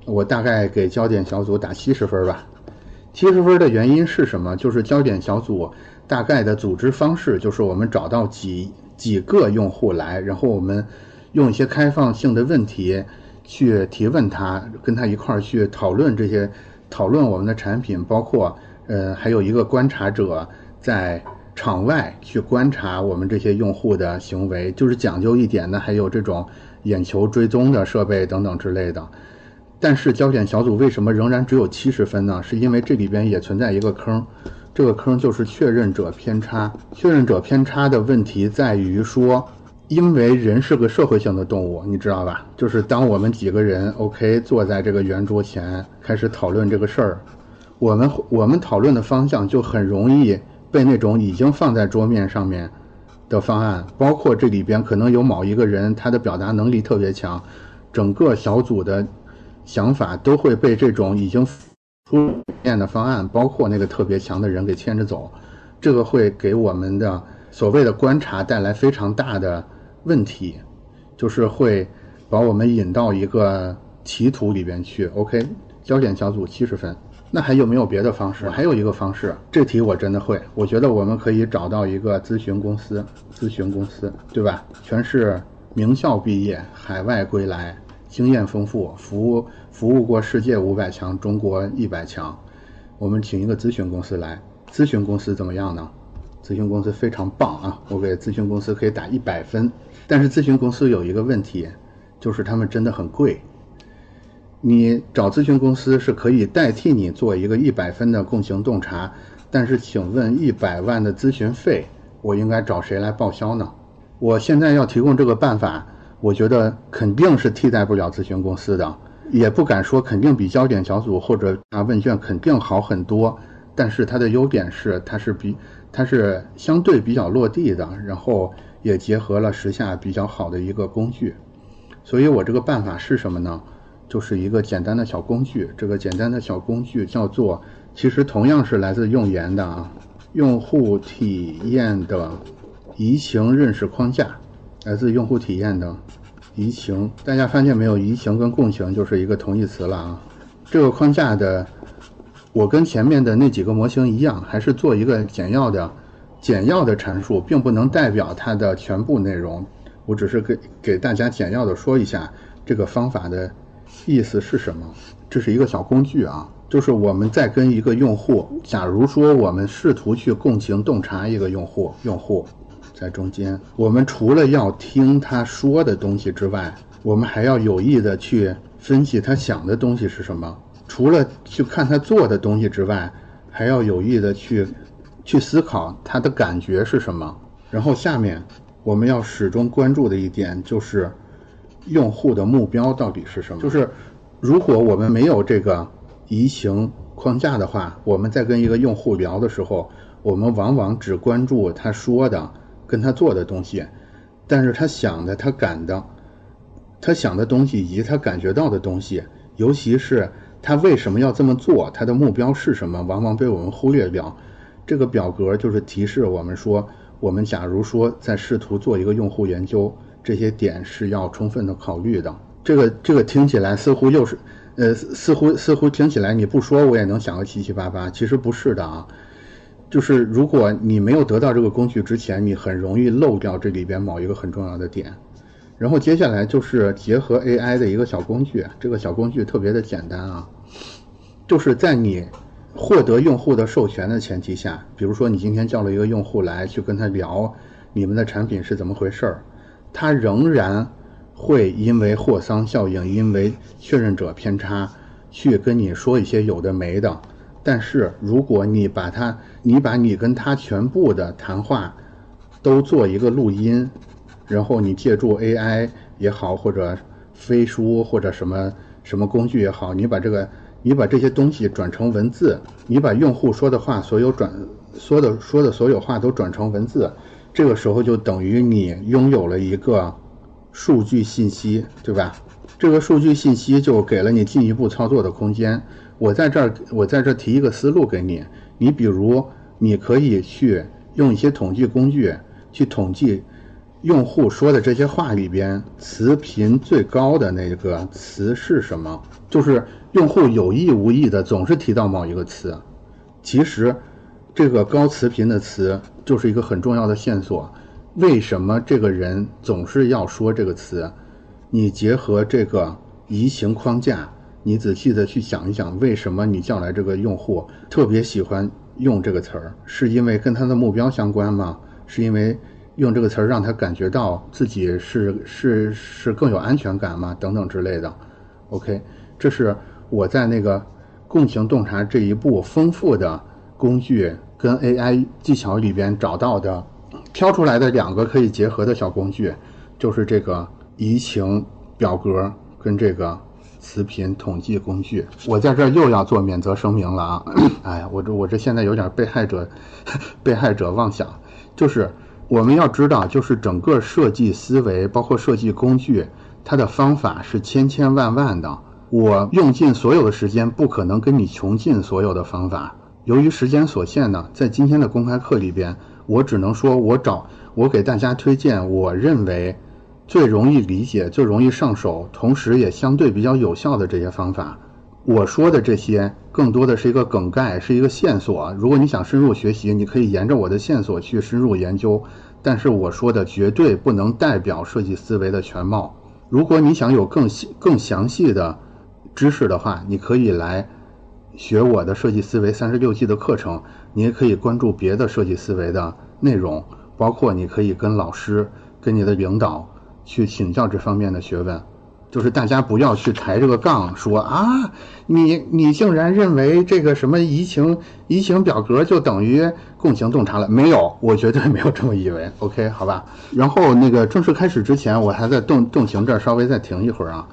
B: 我大概给焦点小组打七十分吧。七十分的原因是什么？就是焦点小组大概的组织方式，就是我们找到几几个用户来，然后我们用一些开放性的问题去提问他，跟他一块儿去讨论这些，讨论我们的产品，包括呃还有一个观察者在场外去观察我们这些用户的行为，就是讲究一点的，还有这种眼球追踪的设备等等之类的。但是焦点小组为什么仍然只有七十分呢？是因为这里边也存在一个坑，这个坑就是确认者偏差。确认者偏差的问题在于说，因为人是个社会性的动物，你知道吧？就是当我们几个人 OK 坐在这个圆桌前开始讨论这个事儿，我们我们讨论的方向就很容易被那种已经放在桌面上面的方案，包括这里边可能有某一个人他的表达能力特别强，整个小组的。想法都会被这种已经出现的方案，包括那个特别强的人给牵着走，这个会给我们的所谓的观察带来非常大的问题，就是会把我们引到一个歧途里边去。OK，焦点小组七十分，那还有没有别的方式？还有一个方式，这题我真的会，我觉得我们可以找到一个咨询公司，咨询公司，对吧？全是名校毕业，海外归来。经验丰富，服务服务过世界五百强、中国一百强。我们请一个咨询公司来，咨询公司怎么样呢？咨询公司非常棒啊！我给咨询公司可以打一百分。但是咨询公司有一个问题，就是他们真的很贵。你找咨询公司是可以代替你做一个一百分的共情洞察，但是请问一百万的咨询费，我应该找谁来报销呢？我现在要提供这个办法。我觉得肯定是替代不了咨询公司的，也不敢说肯定比焦点小组或者啊问卷肯定好很多。但是它的优点是，它是比它是相对比较落地的，然后也结合了时下比较好的一个工具。所以我这个办法是什么呢？就是一个简单的小工具。这个简单的小工具叫做，其实同样是来自用研的啊，用户体验的移情认识框架。来自用户体验的移情，大家发现没有？移情跟共情就是一个同义词了啊。这个框架的，我跟前面的那几个模型一样，还是做一个简要的、简要的阐述，并不能代表它的全部内容。我只是给给大家简要的说一下这个方法的意思是什么。这是一个小工具啊，就是我们在跟一个用户，假如说我们试图去共情洞察一个用户，用户。在中间，我们除了要听他说的东西之外，我们还要有意的去分析他想的东西是什么。除了去看他做的东西之外，还要有意的去去思考他的感觉是什么。然后下面我们要始终关注的一点就是用户的目标到底是什么。就是如果我们没有这个移情框架的话，我们在跟一个用户聊的时候，我们往往只关注他说的。跟他做的东西，但是他想的、他感的、他想的东西以及他感觉到的东西，尤其是他为什么要这么做，他的目标是什么，往往被我们忽略掉。这个表格就是提示我们说，我们假如说在试图做一个用户研究，这些点是要充分的考虑的。这个这个听起来似乎又是，呃，似乎似乎听起来你不说我也能想个七七八八，其实不是的啊。就是如果你没有得到这个工具之前，你很容易漏掉这里边某一个很重要的点。然后接下来就是结合 AI 的一个小工具，这个小工具特别的简单啊，就是在你获得用户的授权的前提下，比如说你今天叫了一个用户来去跟他聊你们的产品是怎么回事儿，他仍然会因为霍桑效应，因为确认者偏差去跟你说一些有的没的。但是如果你把他，你把你跟他全部的谈话都做一个录音，然后你借助 AI 也好，或者飞书或者什么什么工具也好，你把这个。你把这些东西转成文字，你把用户说的话所有转说的说的所有话都转成文字，这个时候就等于你拥有了一个数据信息，对吧？这个数据信息就给了你进一步操作的空间。我在这儿，我在这儿提一个思路给你，你比如你可以去用一些统计工具去统计用户说的这些话里边词频最高的那个词是什么，就是。用户有意无意的总是提到某一个词，其实这个高词频的词就是一个很重要的线索。为什么这个人总是要说这个词？你结合这个移情框架，你仔细的去想一想，为什么你叫来这个用户特别喜欢用这个词儿？是因为跟他的目标相关吗？是因为用这个词儿让他感觉到自己是是是更有安全感吗？等等之类的。OK，这是。我在那个共情洞察这一步丰富的工具跟 AI 技巧里边找到的，挑出来的两个可以结合的小工具，就是这个移情表格跟这个词频统计工具。我在这又要做免责声明了啊！[coughs] 哎呀，我这我这现在有点被害者 [laughs] 被害者妄想，就是我们要知道，就是整个设计思维，包括设计工具，它的方法是千千万万的。我用尽所有的时间，不可能跟你穷尽所有的方法。由于时间所限呢，在今天的公开课里边，我只能说，我找我给大家推荐，我认为最容易理解、最容易上手，同时也相对比较有效的这些方法。我说的这些，更多的是一个梗概，是一个线索。如果你想深入学习，你可以沿着我的线索去深入研究。但是我说的绝对不能代表设计思维的全貌。如果你想有更细、更详细的，知识的话，你可以来学我的设计思维三十六计的课程，你也可以关注别的设计思维的内容，包括你可以跟老师、跟你的领导去请教这方面的学问。就是大家不要去抬这个杠，说啊，你你竟然认为这个什么移情移情表格就等于共情洞察了？没有，我绝对没有这么以为。OK，好吧。然后那个正式开始之前，我还在动动情这儿稍微再停一会儿啊，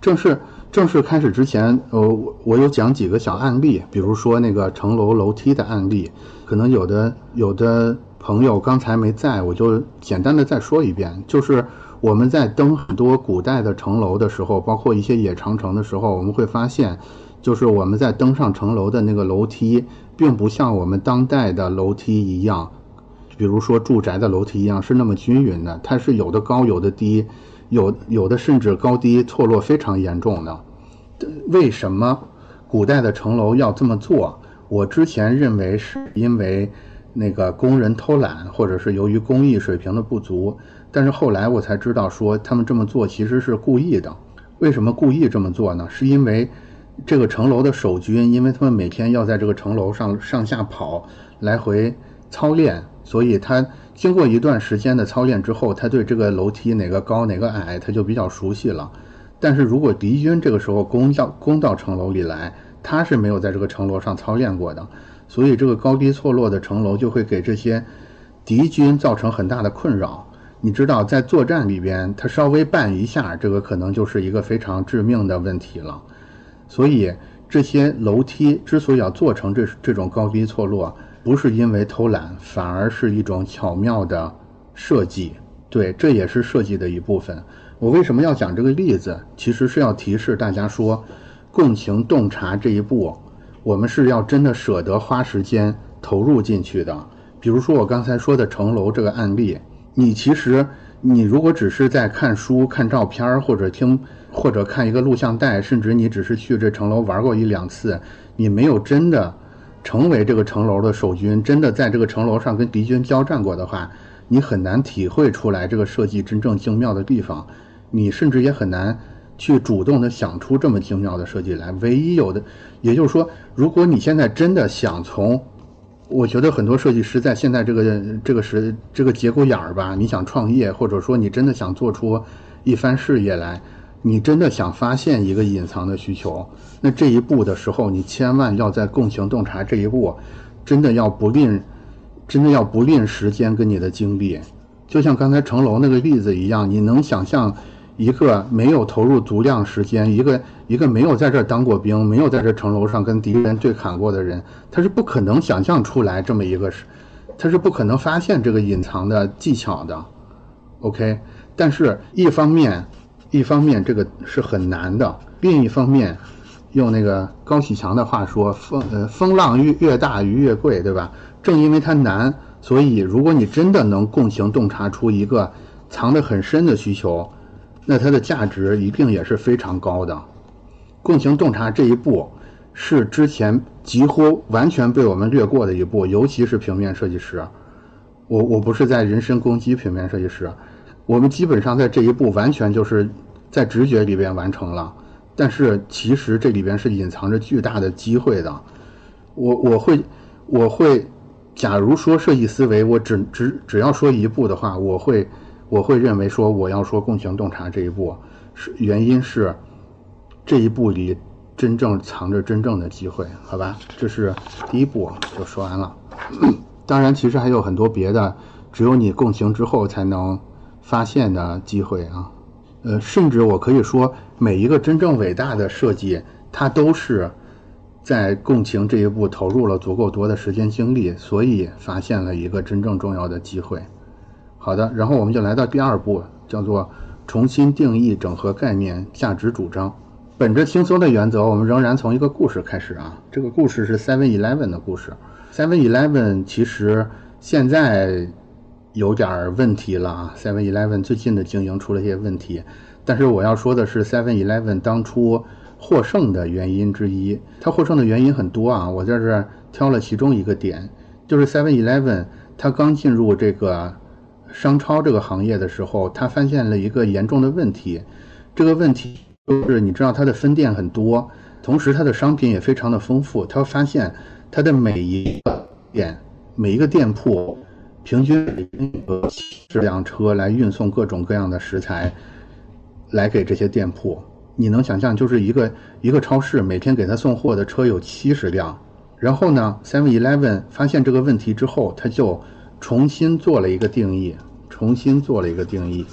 B: 正式。正式开始之前，呃，我我有讲几个小案例，比如说那个城楼楼梯的案例，可能有的有的朋友刚才没在，我就简单的再说一遍，就是我们在登很多古代的城楼的时候，包括一些野长城的时候，我们会发现，就是我们在登上城楼的那个楼梯，并不像我们当代的楼梯一样，比如说住宅的楼梯一样是那么均匀的，它是有的高有的低。有有的甚至高低错落非常严重的，为什么古代的城楼要这么做？我之前认为是因为那个工人偷懒，或者是由于工艺水平的不足，但是后来我才知道说他们这么做其实是故意的。为什么故意这么做呢？是因为这个城楼的守军，因为他们每天要在这个城楼上上下跑，来回操练，所以他。经过一段时间的操练之后，他对这个楼梯哪个高哪个矮，他就比较熟悉了。但是如果敌军这个时候攻到攻到城楼里来，他是没有在这个城楼上操练过的，所以这个高低错落的城楼就会给这些敌军造成很大的困扰。你知道，在作战里边，他稍微绊一下，这个可能就是一个非常致命的问题了。所以这些楼梯之所以要做成这这种高低错落。不是因为偷懒，反而是一种巧妙的设计。对，这也是设计的一部分。我为什么要讲这个例子？其实是要提示大家说，共情洞察这一步，我们是要真的舍得花时间投入进去的。比如说我刚才说的城楼这个案例，你其实你如果只是在看书、看照片儿，或者听或者看一个录像带，甚至你只是去这城楼玩过一两次，你没有真的。成为这个城楼的守军，真的在这个城楼上跟敌军交战过的话，你很难体会出来这个设计真正精妙的地方，你甚至也很难去主动的想出这么精妙的设计来。唯一有的，也就是说，如果你现在真的想从，我觉得很多设计师在现在这个这个时这个节骨眼儿吧，你想创业，或者说你真的想做出一番事业来，你真的想发现一个隐藏的需求，那这一步的时候，你千万要在共情洞察这一步，真的要不吝，真的要不吝时间跟你的精力。就像刚才城楼那个例子一样，你能想象一个没有投入足量时间，一个一个没有在这当过兵，没有在这城楼上跟敌人对砍过的人，他是不可能想象出来这么一个，他是不可能发现这个隐藏的技巧的。OK，但是一方面，一方面这个是很难的，另一方面，用那个高启强的话说，风呃风浪越越大鱼越贵，对吧？正因为它难。所以，如果你真的能共情洞察出一个藏得很深的需求，那它的价值一定也是非常高的。共情洞察这一步是之前几乎完全被我们略过的一步，尤其是平面设计师。我我不是在人身攻击平面设计师，我们基本上在这一步完全就是在直觉里边完成了，但是其实这里边是隐藏着巨大的机会的。我我会我会。假如说设计思维，我只只只要说一步的话，我会我会认为说我要说共情洞察这一步，是原因是这一步里真正藏着真正的机会，好吧？这是第一步就说完了。[coughs] 当然，其实还有很多别的，只有你共情之后才能发现的机会啊。呃，甚至我可以说，每一个真正伟大的设计，它都是。在共情这一步投入了足够多的时间精力，所以发现了一个真正重要的机会。好的，然后我们就来到第二步，叫做重新定义、整合概念、价值主张。本着轻松的原则，我们仍然从一个故事开始啊。这个故事是 Seven Eleven 的故事。Seven Eleven 其实现在有点问题了啊。Seven Eleven 最近的经营出了些问题，但是我要说的是，Seven Eleven 当初。获胜的原因之一，它获胜的原因很多啊，我在这挑了其中一个点，就是 Seven Eleven，它刚进入这个商超这个行业的时候，它发现了一个严重的问题，这个问题就是你知道它的分店很多，同时它的商品也非常的丰富，它发现它的每一个店每一个店铺平均有辆车来运送各种各样的食材来给这些店铺。你能想象，就是一个一个超市每天给他送货的车有七十辆，然后呢，Seven Eleven 发现这个问题之后，他就重新做了一个定义，重新做了一个定义，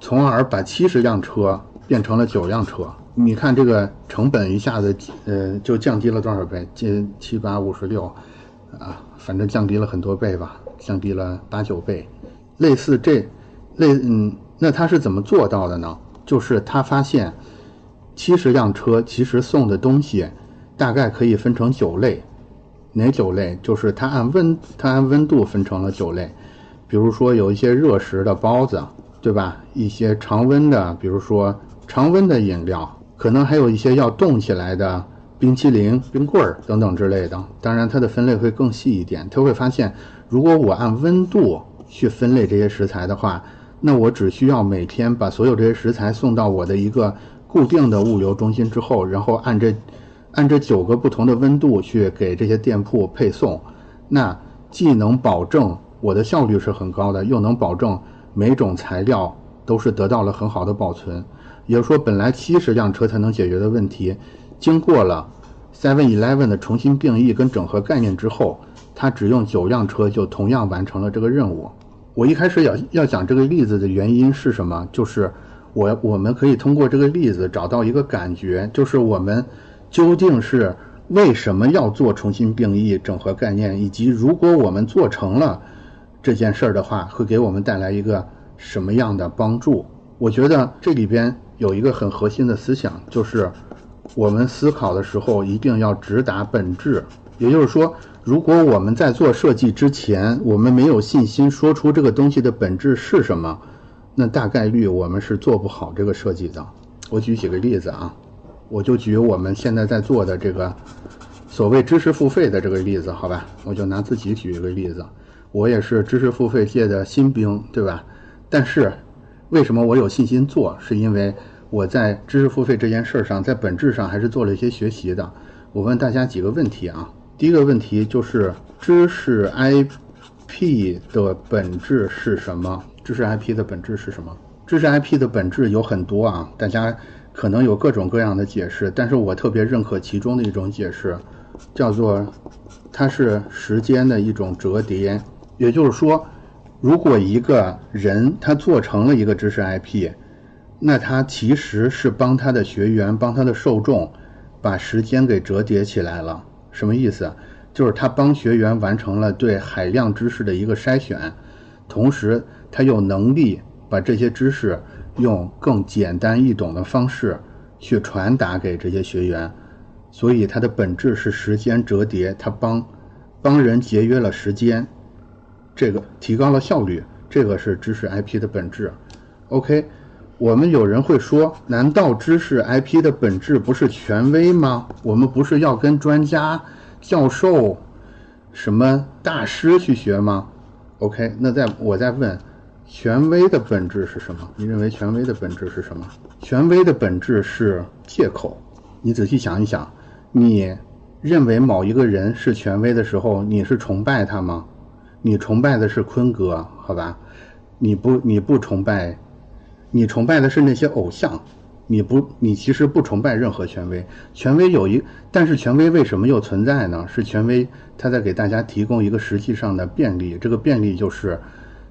B: 从而把七十辆车变成了九辆车。你看这个成本一下子，呃，就降低了多少倍？近七八五十六，啊，反正降低了很多倍吧，降低了八九倍。类似这，类嗯，那他是怎么做到的呢？就是他发现。七十辆车其实送的东西，大概可以分成九类，哪九类？就是它按温它按温度分成了九类，比如说有一些热食的包子，对吧？一些常温的，比如说常温的饮料，可能还有一些要冻起来的冰淇淋、冰棍儿等等之类的。当然，它的分类会更细一点。他会发现，如果我按温度去分类这些食材的话，那我只需要每天把所有这些食材送到我的一个。固定的物流中心之后，然后按这按这九个不同的温度去给这些店铺配送，那既能保证我的效率是很高的，又能保证每种材料都是得到了很好的保存。也就是说，本来七十辆车才能解决的问题，经过了 Seven Eleven 的重新定义跟整合概念之后，他只用九辆车就同样完成了这个任务。我一开始要要讲这个例子的原因是什么？就是。我我们可以通过这个例子找到一个感觉，就是我们究竟是为什么要做重新定义、整合概念，以及如果我们做成了这件事儿的话，会给我们带来一个什么样的帮助？我觉得这里边有一个很核心的思想，就是我们思考的时候一定要直达本质。也就是说，如果我们在做设计之前，我们没有信心说出这个东西的本质是什么。那大概率我们是做不好这个设计的。我举几个例子啊，我就举我们现在在做的这个所谓知识付费的这个例子，好吧？我就拿自己举一个例子，我也是知识付费界的新兵，对吧？但是为什么我有信心做？是因为我在知识付费这件事上，在本质上还是做了一些学习的。我问大家几个问题啊，第一个问题就是知识 IP 的本质是什么？知识 IP 的本质是什么？知识 IP 的本质有很多啊，大家可能有各种各样的解释，但是我特别认可其中的一种解释，叫做它是时间的一种折叠。也就是说，如果一个人他做成了一个知识 IP，那他其实是帮他的学员、帮他的受众。把时间给折叠起来了，什么意思？就是他帮学员完成了对海量知识的一个筛选，同时他有能力把这些知识用更简单易懂的方式去传达给这些学员，所以它的本质是时间折叠，他帮帮人节约了时间，这个提高了效率，这个是知识 IP 的本质。OK。我们有人会说，难道知识 IP 的本质不是权威吗？我们不是要跟专家、教授、什么大师去学吗？OK，那在我在问，权威的本质是什么？你认为权威的本质是什么？权威的本质是借口。你仔细想一想，你认为某一个人是权威的时候，你是崇拜他吗？你崇拜的是坤哥，好吧？你不，你不崇拜。你崇拜的是那些偶像，你不，你其实不崇拜任何权威。权威有一，但是权威为什么又存在呢？是权威他在给大家提供一个实际上的便利。这个便利就是，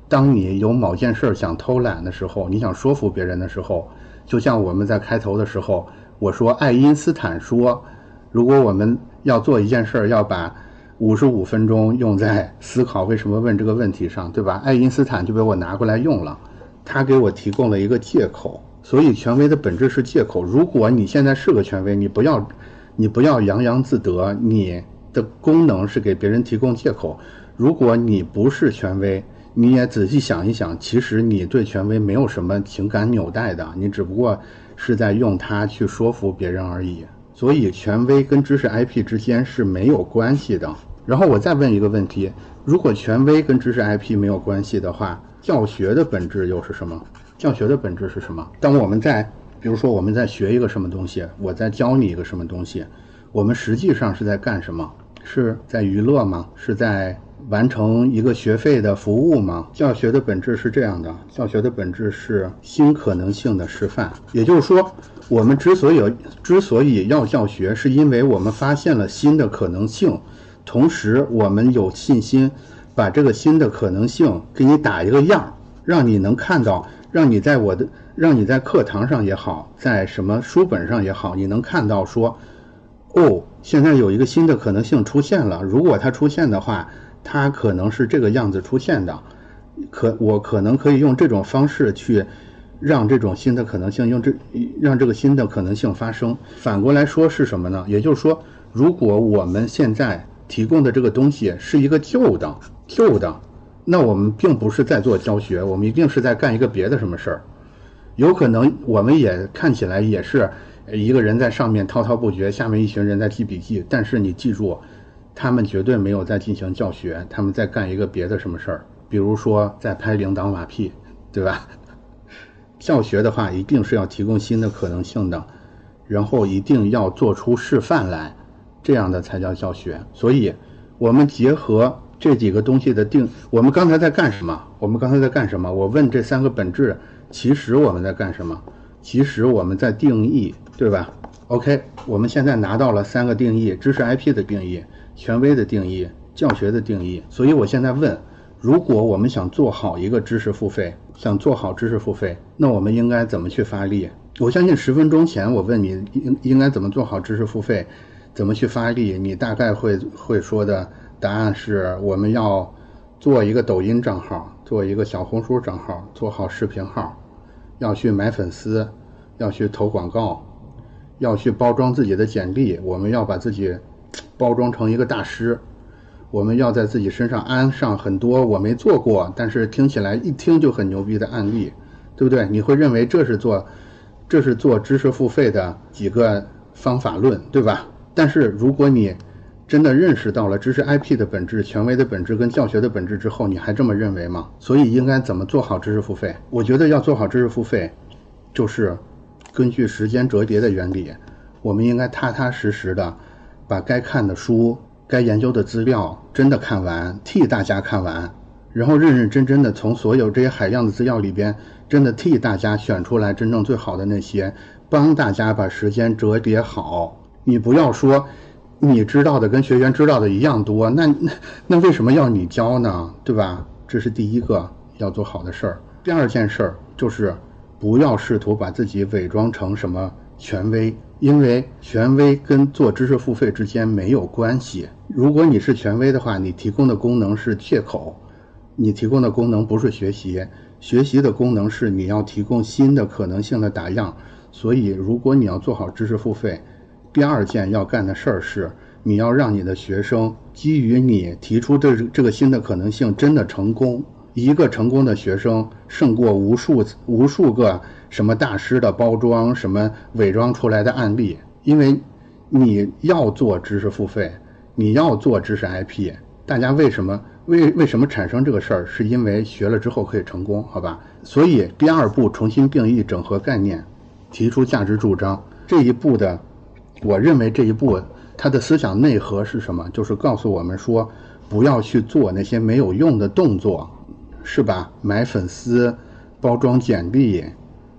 B: 当你有某件事想偷懒的时候，你想说服别人的时候，就像我们在开头的时候我说，爱因斯坦说，如果我们要做一件事儿，要把五十五分钟用在思考为什么问这个问题上，对吧？爱因斯坦就被我拿过来用了。他给我提供了一个借口，所以权威的本质是借口。如果你现在是个权威，你不要，你不要洋洋自得，你的功能是给别人提供借口。如果你不是权威，你也仔细想一想，其实你对权威没有什么情感纽带的，你只不过是在用它去说服别人而已。所以，权威跟知识 IP 之间是没有关系的。然后我再问一个问题：如果权威跟知识 IP 没有关系的话？教学的本质又是什么？教学的本质是什么？当我们在，比如说我们在学一个什么东西，我在教你一个什么东西，我们实际上是在干什么？是在娱乐吗？是在完成一个学费的服务吗？教学的本质是这样的，教学的本质是新可能性的示范。也就是说，我们之所以之所以要教学，是因为我们发现了新的可能性，同时我们有信心。把这个新的可能性给你打一个样，让你能看到，让你在我的，让你在课堂上也好，在什么书本上也好，你能看到说，哦，现在有一个新的可能性出现了。如果它出现的话，它可能是这个样子出现的，可我可能可以用这种方式去让这种新的可能性用这让这个新的可能性发生。反过来说是什么呢？也就是说，如果我们现在提供的这个东西是一个旧的。旧的，那我们并不是在做教学，我们一定是在干一个别的什么事儿。有可能我们也看起来也是一个人在上面滔滔不绝，下面一群人在记笔记。但是你记住，他们绝对没有在进行教学，他们在干一个别的什么事儿，比如说在拍领导马屁，对吧？[laughs] 教学的话，一定是要提供新的可能性的，然后一定要做出示范来，这样的才叫教学。所以，我们结合。这几个东西的定，我们刚才在干什么？我们刚才在干什么？我问这三个本质，其实我们在干什么？其实我们在定义，对吧？OK，我们现在拿到了三个定义：知识 IP 的定义、权威的定义、教学的定义。所以我现在问：如果我们想做好一个知识付费，想做好知识付费，那我们应该怎么去发力？我相信十分钟前我问你应应该怎么做好知识付费，怎么去发力，你大概会会说的。答案是我们要做一个抖音账号，做一个小红书账号，做好视频号，要去买粉丝，要去投广告，要去包装自己的简历。我们要把自己包装成一个大师，我们要在自己身上安上很多我没做过，但是听起来一听就很牛逼的案例，对不对？你会认为这是做，这是做知识付费的几个方法论，对吧？但是如果你真的认识到了知识 IP 的本质、权威的本质跟教学的本质之后，你还这么认为吗？所以应该怎么做好知识付费？我觉得要做好知识付费，就是根据时间折叠的原理，我们应该踏踏实实的把该看的书、该研究的资料真的看完，替大家看完，然后认认真真的从所有这些海量的资料里边，真的替大家选出来真正最好的那些，帮大家把时间折叠好。你不要说你知道的跟学员知道的一样多，那那那为什么要你教呢？对吧？这是第一个要做好的事儿。第二件事儿就是不要试图把自己伪装成什么权威，因为权威跟做知识付费之间没有关系。如果你是权威的话，你提供的功能是借口，你提供的功能不是学习，学习的功能是你要提供新的可能性的打样。所以，如果你要做好知识付费，第二件要干的事儿是你要让你的学生基于你提出的这个新的可能性真的成功。一个成功的学生胜过无数无数个什么大师的包装、什么伪装出来的案例。因为你要做知识付费，你要做知识 IP，大家为什么为为什么产生这个事儿？是因为学了之后可以成功，好吧？所以第二步重新定义、整合概念，提出价值主张。这一步的，我认为这一步它的思想内核是什么？就是告诉我们说，不要去做那些没有用的动作。是吧？买粉丝，包装简历，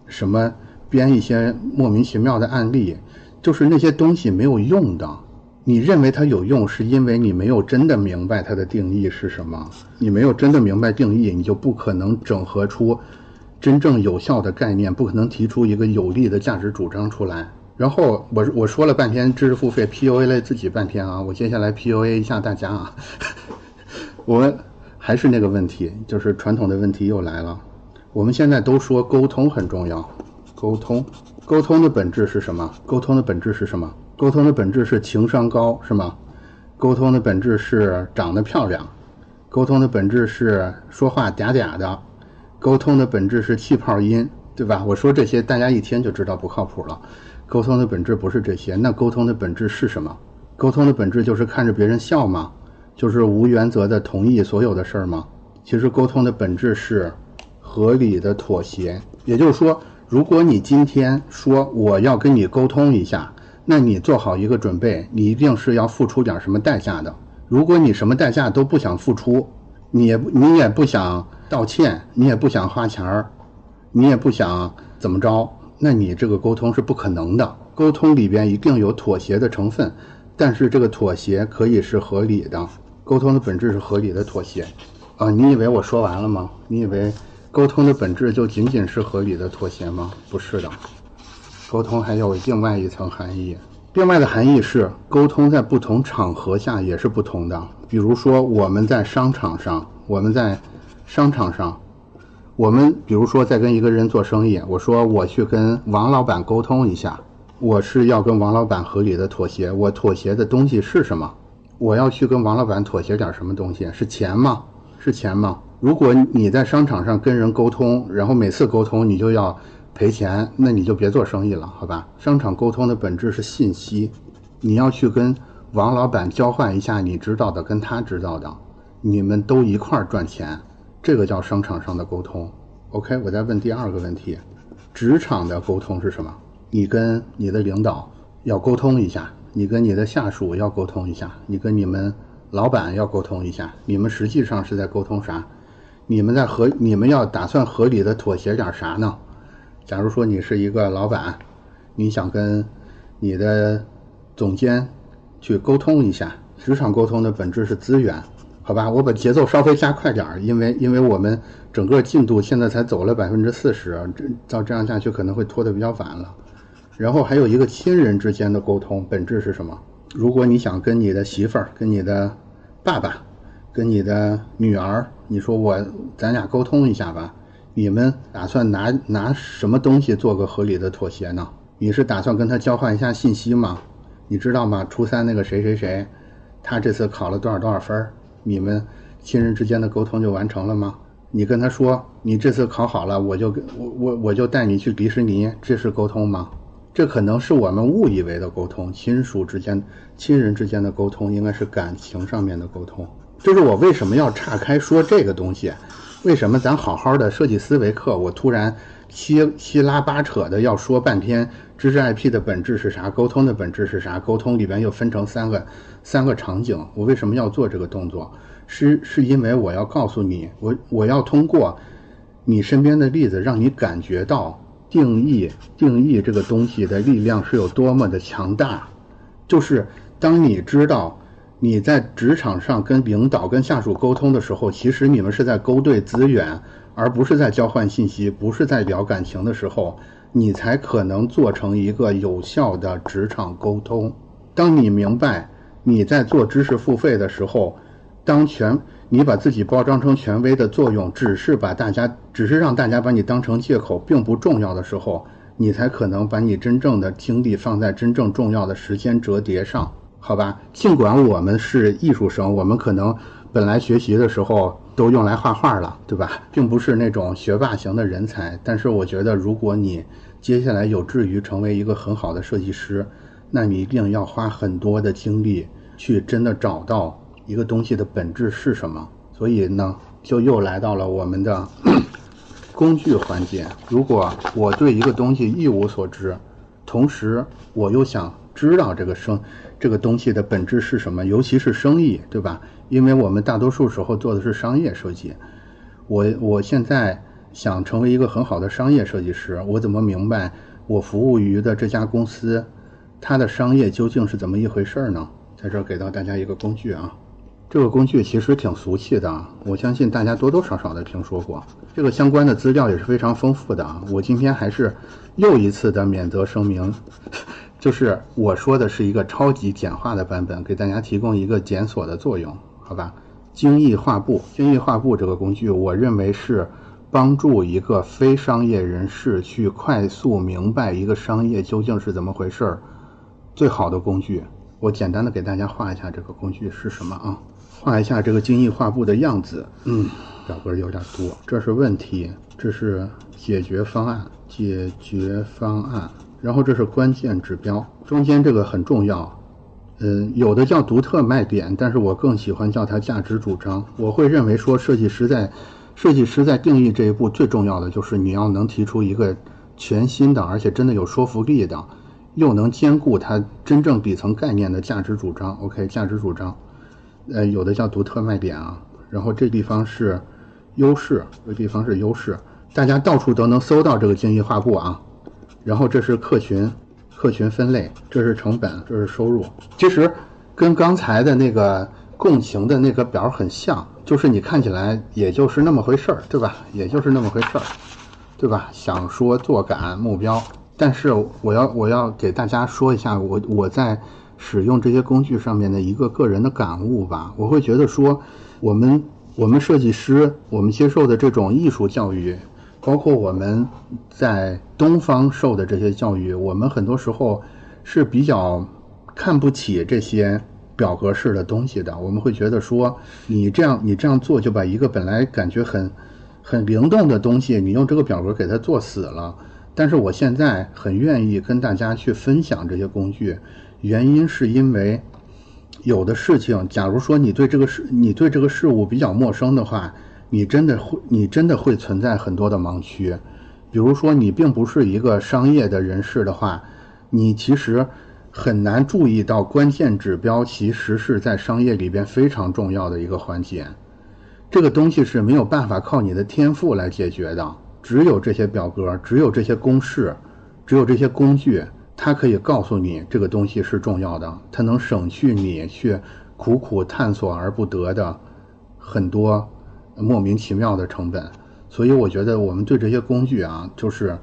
B: 什么编一些莫名其妙的案例，就是那些东西没有用的。你认为它有用，是因为你没有真的明白它的定义是什么。你没有真的明白定义，你就不可能整合出真正有效的概念，不可能提出一个有力的价值主张出来。然后我我说了半天知识付费 PUA 了自己半天啊，我接下来 PUA 一下大家啊，[laughs] 我们。还是那个问题，就是传统的问题又来了。我们现在都说沟通很重要，沟通，沟通的本质是什么？沟通的本质是什么？沟通的本质是情商高，是吗？沟通的本质是长得漂亮，沟通的本质是说话嗲嗲的，沟通的本质是气泡音，对吧？我说这些，大家一听就知道不靠谱了。沟通的本质不是这些，那沟通的本质是什么？沟通的本质就是看着别人笑吗？就是无原则的同意所有的事儿吗？其实沟通的本质是合理的妥协。也就是说，如果你今天说我要跟你沟通一下，那你做好一个准备，你一定是要付出点什么代价的。如果你什么代价都不想付出，你也你也不想道歉，你也不想花钱儿，你也不想怎么着，那你这个沟通是不可能的。沟通里边一定有妥协的成分，但是这个妥协可以是合理的。沟通的本质是合理的妥协，啊，你以为我说完了吗？你以为沟通的本质就仅仅是合理的妥协吗？不是的，沟通还有另外一层含义。另外的含义是，沟通在不同场合下也是不同的。比如说，我们在商场上，我们在商场上，我们比如说在跟一个人做生意，我说我去跟王老板沟通一下，我是要跟王老板合理的妥协，我妥协的东西是什么？我要去跟王老板妥协点什么东西？是钱吗？是钱吗？如果你在商场上跟人沟通，然后每次沟通你就要赔钱，那你就别做生意了，好吧？商场沟通的本质是信息，你要去跟王老板交换一下你知道的跟他知道的，你们都一块赚钱，这个叫商场上的沟通。OK，我再问第二个问题，职场的沟通是什么？你跟你的领导要沟通一下。你跟你的下属要沟通一下，你跟你们老板要沟通一下，你们实际上是在沟通啥？你们在合，你们要打算合理的妥协点啥呢？假如说你是一个老板，你想跟你的总监去沟通一下，职场沟通的本质是资源，好吧？我把节奏稍微加快点儿，因为因为我们整个进度现在才走了百分之四十，这照这样下去可能会拖得比较晚了。然后还有一个亲人之间的沟通，本质是什么？如果你想跟你的媳妇儿、跟你的爸爸、跟你的女儿，你说我咱俩沟通一下吧，你们打算拿拿什么东西做个合理的妥协呢？你是打算跟他交换一下信息吗？你知道吗？初三那个谁谁谁，他这次考了多少多少分儿？你们亲人之间的沟通就完成了吗？你跟他说你这次考好了，我就跟我我我就带你去迪士尼，这是沟通吗？这可能是我们误以为的沟通，亲属之间、亲人之间的沟通应该是感情上面的沟通。就是我为什么要岔开说这个东西，为什么咱好好的设计思维课，我突然七七拉八扯的要说半天知识 IP 的本质是啥，沟通的本质是啥？沟通里边又分成三个三个场景，我为什么要做这个动作？是是因为我要告诉你，我我要通过你身边的例子，让你感觉到定义定义这个东西的力量是有多么的强大。就是当你知道。你在职场上跟领导、跟下属沟通的时候，其实你们是在勾兑资源，而不是在交换信息，不是在聊感情的时候，你才可能做成一个有效的职场沟通。当你明白你在做知识付费的时候，当权你把自己包装成权威的作用，只是把大家，只是让大家把你当成借口，并不重要的时候，你才可能把你真正的精力放在真正重要的时间折叠上。好吧，尽管我们是艺术生，我们可能本来学习的时候都用来画画了，对吧？并不是那种学霸型的人才。但是我觉得，如果你接下来有志于成为一个很好的设计师，那你一定要花很多的精力去真的找到一个东西的本质是什么。所以呢，就又来到了我们的 [clears throat] 工具环节。如果我对一个东西一无所知，同时我又想知道这个生。这个东西的本质是什么？尤其是生意，对吧？因为我们大多数时候做的是商业设计。我我现在想成为一个很好的商业设计师，我怎么明白我服务于的这家公司，它的商业究竟是怎么一回事儿呢？在这儿给到大家一个工具啊，这个工具其实挺俗气的，我相信大家多多少少的听说过。这个相关的资料也是非常丰富的啊，我今天还是又一次的免责声明。就是我说的是一个超级简化的版本，给大家提供一个检索的作用，好吧？精益画布，精益画布这个工具，我认为是帮助一个非商业人士去快速明白一个商业究竟是怎么回事儿最好的工具。我简单的给大家画一下这个工具是什么啊？画一下这个精益画布的样子。嗯，表格有点多。这是问题，这是解决方案，解决方案。然后这是关键指标，中间这个很重要，嗯，有的叫独特卖点，但是我更喜欢叫它价值主张。我会认为说，设计师在设计师在定义这一步最重要的就是你要能提出一个全新的，而且真的有说服力的，又能兼顾它真正底层概念的价值主张。OK，价值主张，呃，有的叫独特卖点啊。然后这地方是优势，这地方是优势，大家到处都能搜到这个精益画布啊。然后这是客群，客群分类，这是成本，这是收入。其实跟刚才的那个共情的那个表很像，就是你看起来也就是那么回事儿，对吧？也就是那么回事儿，对吧？想说做感目标，但是我要我要给大家说一下，我我在使用这些工具上面的一个个人的感悟吧。我会觉得说，我们我们设计师，我们接受的这种艺术教育。包括我们在东方受的这些教育，我们很多时候是比较看不起这些表格式的东西的。我们会觉得说，你这样你这样做就把一个本来感觉很 [laughs] 很灵动的东西，你用这个表格给它做死了。但是我现在很愿意跟大家去分享这些工具，原因是因为有的事情，假如说你对这个事你对这个事物比较陌生的话。你真的会，你真的会存在很多的盲区，比如说你并不是一个商业的人士的话，你其实很难注意到关键指标，其实是在商业里边非常重要的一个环节。这个东西是没有办法靠你的天赋来解决的，只有这些表格，只有这些公式，只有这些工具，它可以告诉你这个东西是重要的，它能省去你去苦苦探索而不得的很多。莫名其妙的成本，所以我觉得我们对这些工具啊，就是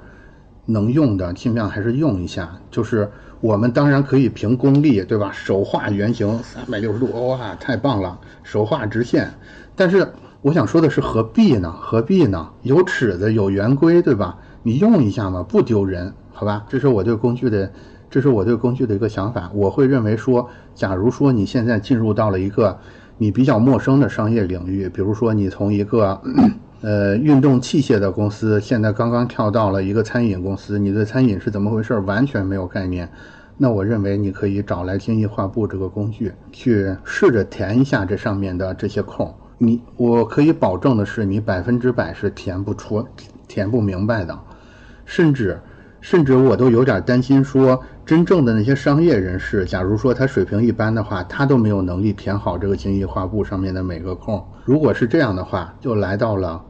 B: 能用的尽量还是用一下。就是我们当然可以凭功力，对吧？手画圆形三百六十度，哇，太棒了！手画直线。但是我想说的是，何必呢？何必呢？有尺子，有圆规，对吧？你用一下嘛，不丢人，好吧？这是我对工具的，这是我对工具的一个想法。我会认为说，假如说你现在进入到了一个。你比较陌生的商业领域，比如说你从一个呃运动器械的公司，现在刚刚跳到了一个餐饮公司，你对餐饮是怎么回事完全没有概念，那我认为你可以找来精益画布这个工具，去试着填一下这上面的这些空，你我可以保证的是，你百分之百是填不出、填不明白的，甚至甚至我都有点担心，说真正的那些商业人士，假如说他水平一般的话，他都没有能力填好这个精益画布上面的每个空。如果是这样的话，就来到了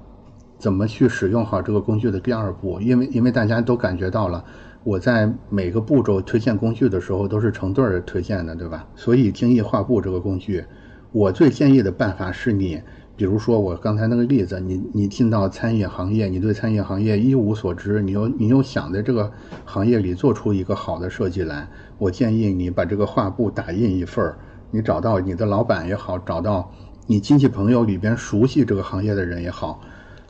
B: 怎么去使用好这个工具的第二步，因为因为大家都感觉到了。我在每个步骤推荐工具的时候都是成对儿推荐的，对吧？所以精益画布这个工具，我最建议的办法是你，比如说我刚才那个例子，你你进到餐饮行业，你对餐饮行业一无所知，你又你又想在这个行业里做出一个好的设计来，我建议你把这个画布打印一份儿，你找到你的老板也好，找到你亲戚朋友里边熟悉这个行业的人也好，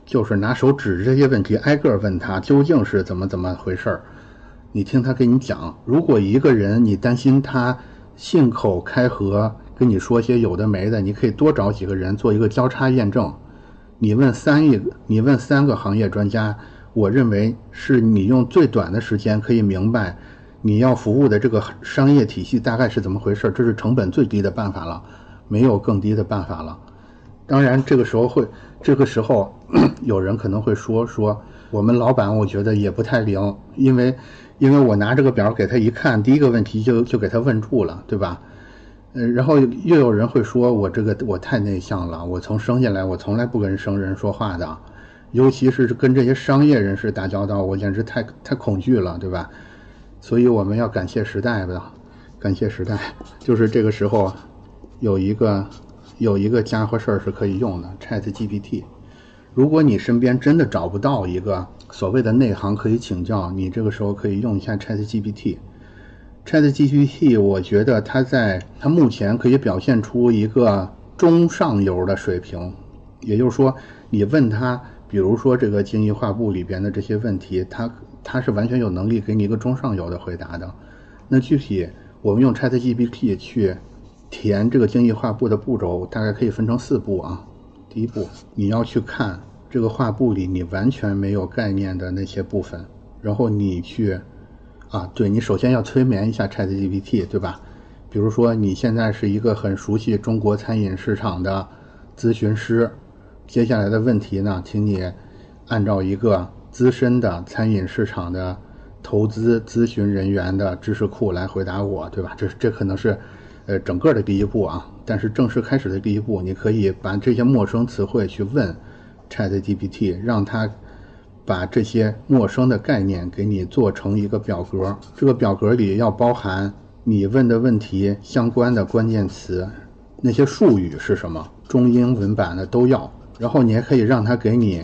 B: 就是拿手指这些问题挨个问他究竟是怎么怎么回事儿。你听他给你讲，如果一个人你担心他信口开河跟你说些有的没的，你可以多找几个人做一个交叉验证。你问三亿，你问三个行业专家，我认为是你用最短的时间可以明白你要服务的这个商业体系大概是怎么回事，这是成本最低的办法了，没有更低的办法了。当然，这个时候会，这个时候 [clears throat] 有人可能会说说我们老板，我觉得也不太灵，因为。因为我拿这个表给他一看，第一个问题就就给他问住了，对吧？呃，然后又有人会说我这个我太内向了，我从生下来我从来不跟生人说话的，尤其是跟这些商业人士打交道，我简直太太恐惧了，对吧？所以我们要感谢时代吧，感谢时代，就是这个时候有一个有一个家伙事儿是可以用的，Chat GPT。如果你身边真的找不到一个所谓的内行可以请教，你这个时候可以用一下 Chat GPT。Chat GPT，我觉得它在它目前可以表现出一个中上游的水平，也就是说，你问他，比如说这个精益画布里边的这些问题，它它是完全有能力给你一个中上游的回答的。那具体我们用 Chat GPT 去填这个精益画布的步骤，大概可以分成四步啊。第一步，你要去看这个画布里你完全没有概念的那些部分，然后你去，啊，对你首先要催眠一下 ChatGPT，对吧？比如说你现在是一个很熟悉中国餐饮市场的咨询师，接下来的问题呢，请你按照一个资深的餐饮市场的投资咨询人员的知识库来回答我，对吧？这这可能是。呃，整个的第一步啊，但是正式开始的第一步，你可以把这些陌生词汇去问 ChatGPT，让它把这些陌生的概念给你做成一个表格。这个表格里要包含你问的问题相关的关键词，那些术语是什么，中英文版的都要。然后你还可以让它给你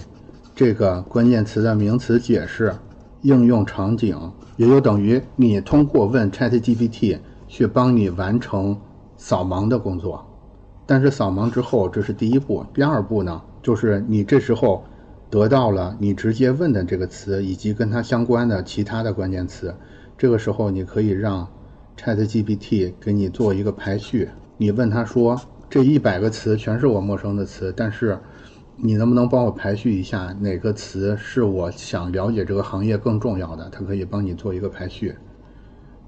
B: 这个关键词的名词解释、应用场景，也就等于你通过问 ChatGPT。去帮你完成扫盲的工作，但是扫盲之后，这是第一步。第二步呢，就是你这时候得到了你直接问的这个词以及跟它相关的其他的关键词。这个时候，你可以让 ChatGPT 给你做一个排序。你问他说：“这一百个词全是我陌生的词，但是你能不能帮我排序一下哪个词是我想了解这个行业更重要的？”它可以帮你做一个排序，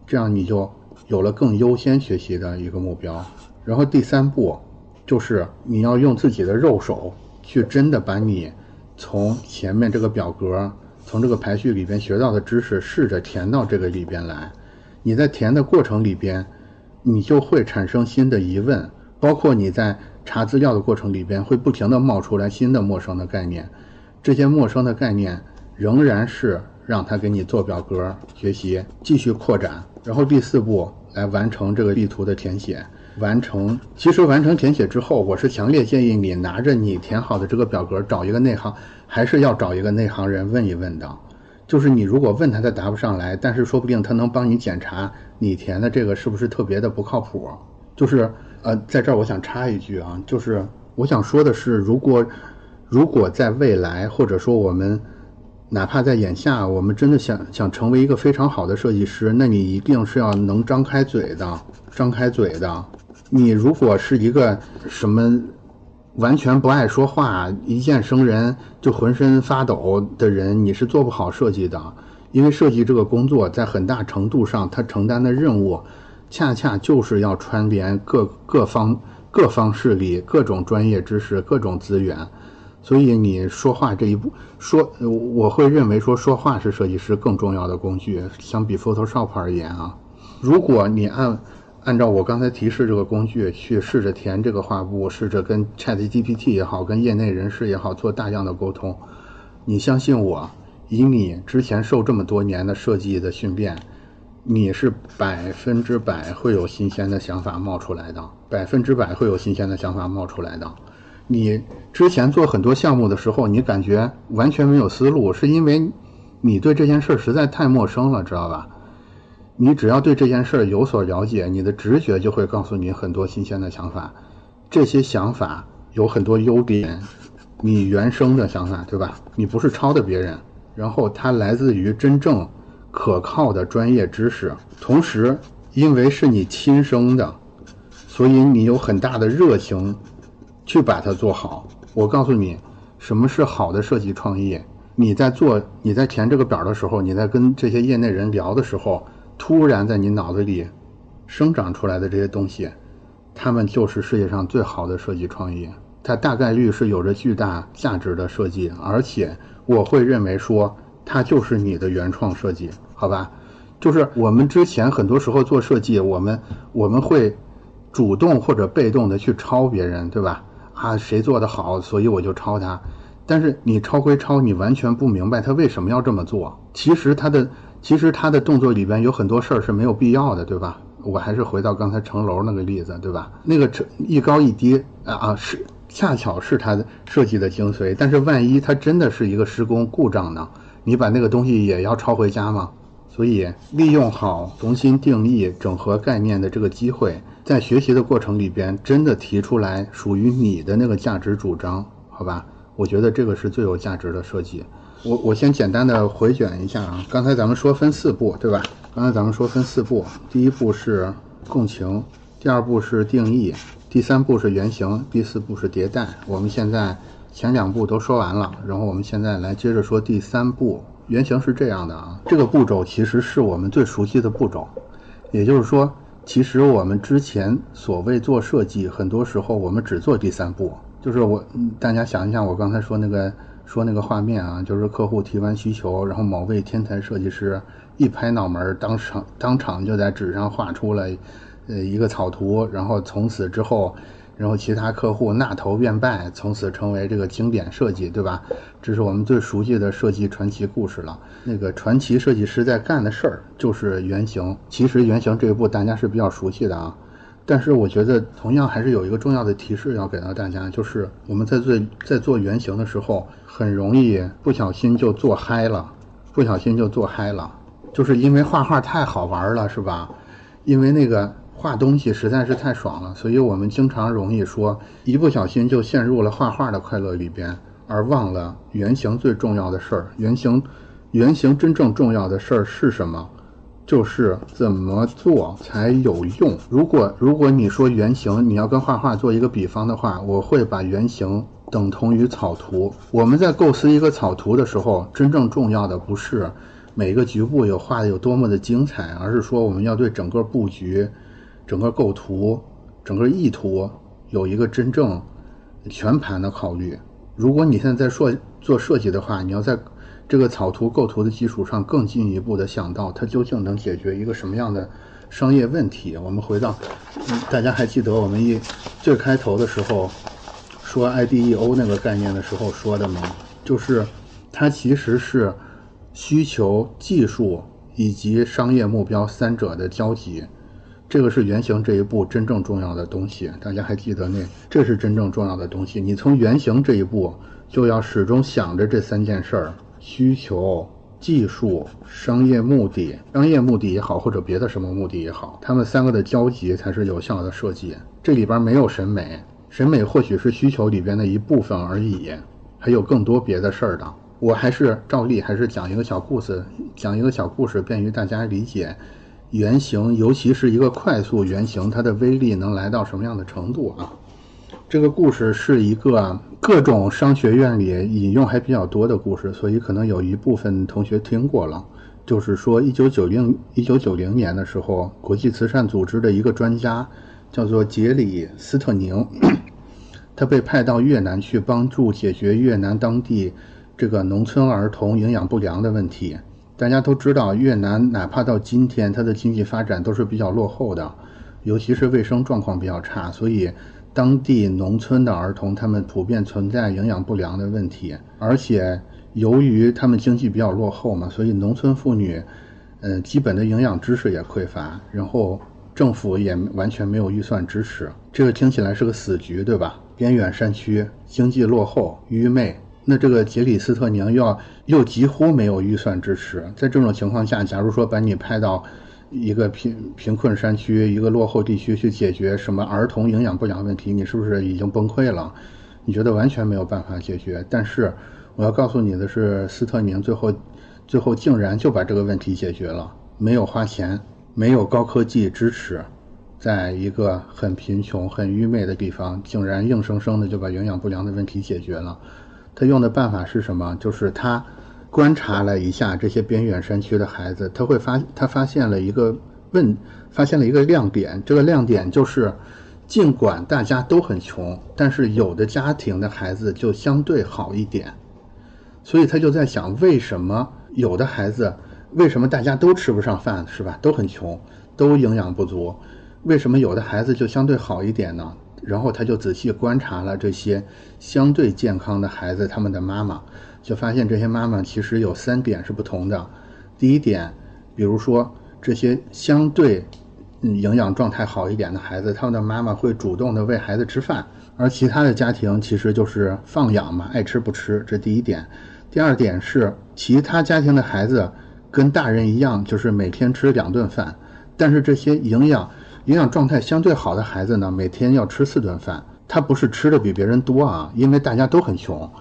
B: 这样你就。有了更优先学习的一个目标，然后第三步就是你要用自己的肉手去真的把你从前面这个表格、从这个排序里边学到的知识试着填到这个里边来。你在填的过程里边，你就会产生新的疑问，包括你在查资料的过程里边会不停的冒出来新的陌生的概念，这些陌生的概念仍然是让他给你做表格学习，继续扩展。然后第四步来完成这个地图的填写，完成。其实完成填写之后，我是强烈建议你拿着你填好的这个表格，找一个内行，还是要找一个内行人问一问的。就是你如果问他，他答不上来，但是说不定他能帮你检查你填的这个是不是特别的不靠谱。就是呃，在这儿我想插一句啊，就是我想说的是，如果如果在未来，或者说我们。哪怕在眼下，我们真的想想成为一个非常好的设计师，那你一定是要能张开嘴的，张开嘴的。你如果是一个什么完全不爱说话，一见生人就浑身发抖的人，你是做不好设计的。因为设计这个工作，在很大程度上，他承担的任务，恰恰就是要串联各各方各方势力、各种专业知识、各种资源，所以你说话这一步说，我会认为说说话是设计师更重要的工具，相比 Photoshop 而言啊，如果你按按照我刚才提示这个工具去试着填这个画布，试着跟 ChatGPT 也好，跟业内人士也好做大量的沟通，你相信我，以你之前受这么多年的设计的训练。你是百分之百会有新鲜的想法冒出来的，百分之百会有新鲜的想法冒出来的。你之前做很多项目的时候，你感觉完全没有思路，是因为你对这件事实在太陌生了，知道吧？你只要对这件事儿有所了解，你的直觉就会告诉你很多新鲜的想法。这些想法有很多优点，你原生的想法，对吧？你不是抄的别人，然后它来自于真正。可靠的专业知识，同时，因为是你亲生的，所以你有很大的热情去把它做好。我告诉你，什么是好的设计创意？你在做、你在填这个表的时候，你在跟这些业内人聊的时候，突然在你脑子里生长出来的这些东西，他们就是世界上最好的设计创意。它大概率是有着巨大价值的设计，而且我会认为说。它就是你的原创设计，好吧？就是我们之前很多时候做设计，我们我们会主动或者被动的去抄别人，对吧？啊，谁做的好，所以我就抄他。但是你抄归抄，你完全不明白他为什么要这么做。其实他的其实他的动作里边有很多事儿是没有必要的，对吧？我还是回到刚才城楼那个例子，对吧？那个成一高一低啊啊，是恰巧是他的设计的精髓。但是万一他真的是一个施工故障呢？你把那个东西也要抄回家吗？所以利用好重新定义、整合概念的这个机会，在学习的过程里边，真的提出来属于你的那个价值主张，好吧？我觉得这个是最有价值的设计。我我先简单的回卷一下啊，刚才咱们说分四步，对吧？刚才咱们说分四步，第一步是共情，第二步是定义，第三步是原型，第四步是迭代。我们现在。前两步都说完了，然后我们现在来接着说第三步。原型是这样的啊，这个步骤其实是我们最熟悉的步骤，也就是说，其实我们之前所谓做设计，很多时候我们只做第三步，就是我大家想一想，我刚才说那个说那个画面啊，就是客户提完需求，然后某位天才设计师一拍脑门，当场当场就在纸上画出了呃一个草图，然后从此之后。然后其他客户纳头便拜，从此成为这个经典设计，对吧？这是我们最熟悉的设计传奇故事了。那个传奇设计师在干的事儿就是原型。其实原型这一步大家是比较熟悉的啊，但是我觉得同样还是有一个重要的提示要给到大家，就是我们在做在做原型的时候，很容易不小心就做嗨了，不小心就做嗨了，就是因为画画太好玩了，是吧？因为那个。画东西实在是太爽了，所以我们经常容易说，一不小心就陷入了画画的快乐里边，而忘了原型最重要的事儿。原型，原型真正重要的事儿是什么？就是怎么做才有用。如果如果你说原型，你要跟画画做一个比方的话，我会把原型等同于草图。我们在构思一个草图的时候，真正重要的不是每个局部有画的有多么的精彩，而是说我们要对整个布局。整个构图、整个意图有一个真正全盘的考虑。如果你现在在做做设计的话，你要在这个草图构图的基础上更进一步的想到它究竟能解决一个什么样的商业问题。我们回到，大家还记得我们一最开头的时候说 IDEO 那个概念的时候说的吗？就是它其实是需求、技术以及商业目标三者的交集。这个是原型这一步真正重要的东西，大家还记得那？这是真正重要的东西。你从原型这一步就要始终想着这三件事儿：需求、技术、商业目的。商业目的也好，或者别的什么目的也好，他们三个的交集才是有效的设计。这里边没有审美，审美或许是需求里边的一部分而已，还有更多别的事儿的。我还是照例还是讲一个小故事，讲一个小故事，便于大家理解。原型，尤其是一个快速原型，它的威力能来到什么样的程度啊？这个故事是一个各种商学院里引用还比较多的故事，所以可能有一部分同学听过了。就是说，一九九零一九九零年的时候，国际慈善组织的一个专家叫做杰里斯特宁，他被派到越南去帮助解决越南当地这个农村儿童营养不良的问题。大家都知道，越南哪怕到今天，它的经济发展都是比较落后的，尤其是卫生状况比较差，所以当地农村的儿童他们普遍存在营养不良的问题，而且由于他们经济比较落后嘛，所以农村妇女，呃，基本的营养知识也匮乏，然后政府也完全没有预算支持，这个听起来是个死局，对吧？边远山区，经济落后，愚昧。那这个杰里斯特宁要又几乎没有预算支持，在这种情况下，假如说把你派到一个贫贫困山区、一个落后地区去解决什么儿童营养不良问题，你是不是已经崩溃了？你觉得完全没有办法解决？但是我要告诉你的是，斯特宁最后最后竟然就把这个问题解决了，没有花钱，没有高科技支持，在一个很贫穷、很愚昧的地方，竟然硬生生的就把营养不良的问题解决了。他用的办法是什么？就是他观察了一下这些边远山区的孩子，他会发他发现了一个问，发现了一个亮点。这个亮点就是，尽管大家都很穷，但是有的家庭的孩子就相对好一点。所以他就在想，为什么有的孩子，为什么大家都吃不上饭，是吧？都很穷，都营养不足，为什么有的孩子就相对好一点呢？然后他就仔细观察了这些相对健康的孩子，他们的妈妈，就发现这些妈妈其实有三点是不同的。第一点，比如说这些相对营养状态好一点的孩子，他们的妈妈会主动的喂孩子吃饭，而其他的家庭其实就是放养嘛，爱吃不吃。这第一点。第二点是，其他家庭的孩子跟大人一样，就是每天吃两顿饭，但是这些营养。营养状态相对好的孩子呢，每天要吃四顿饭。他不是吃的比别人多啊，因为大家都很穷，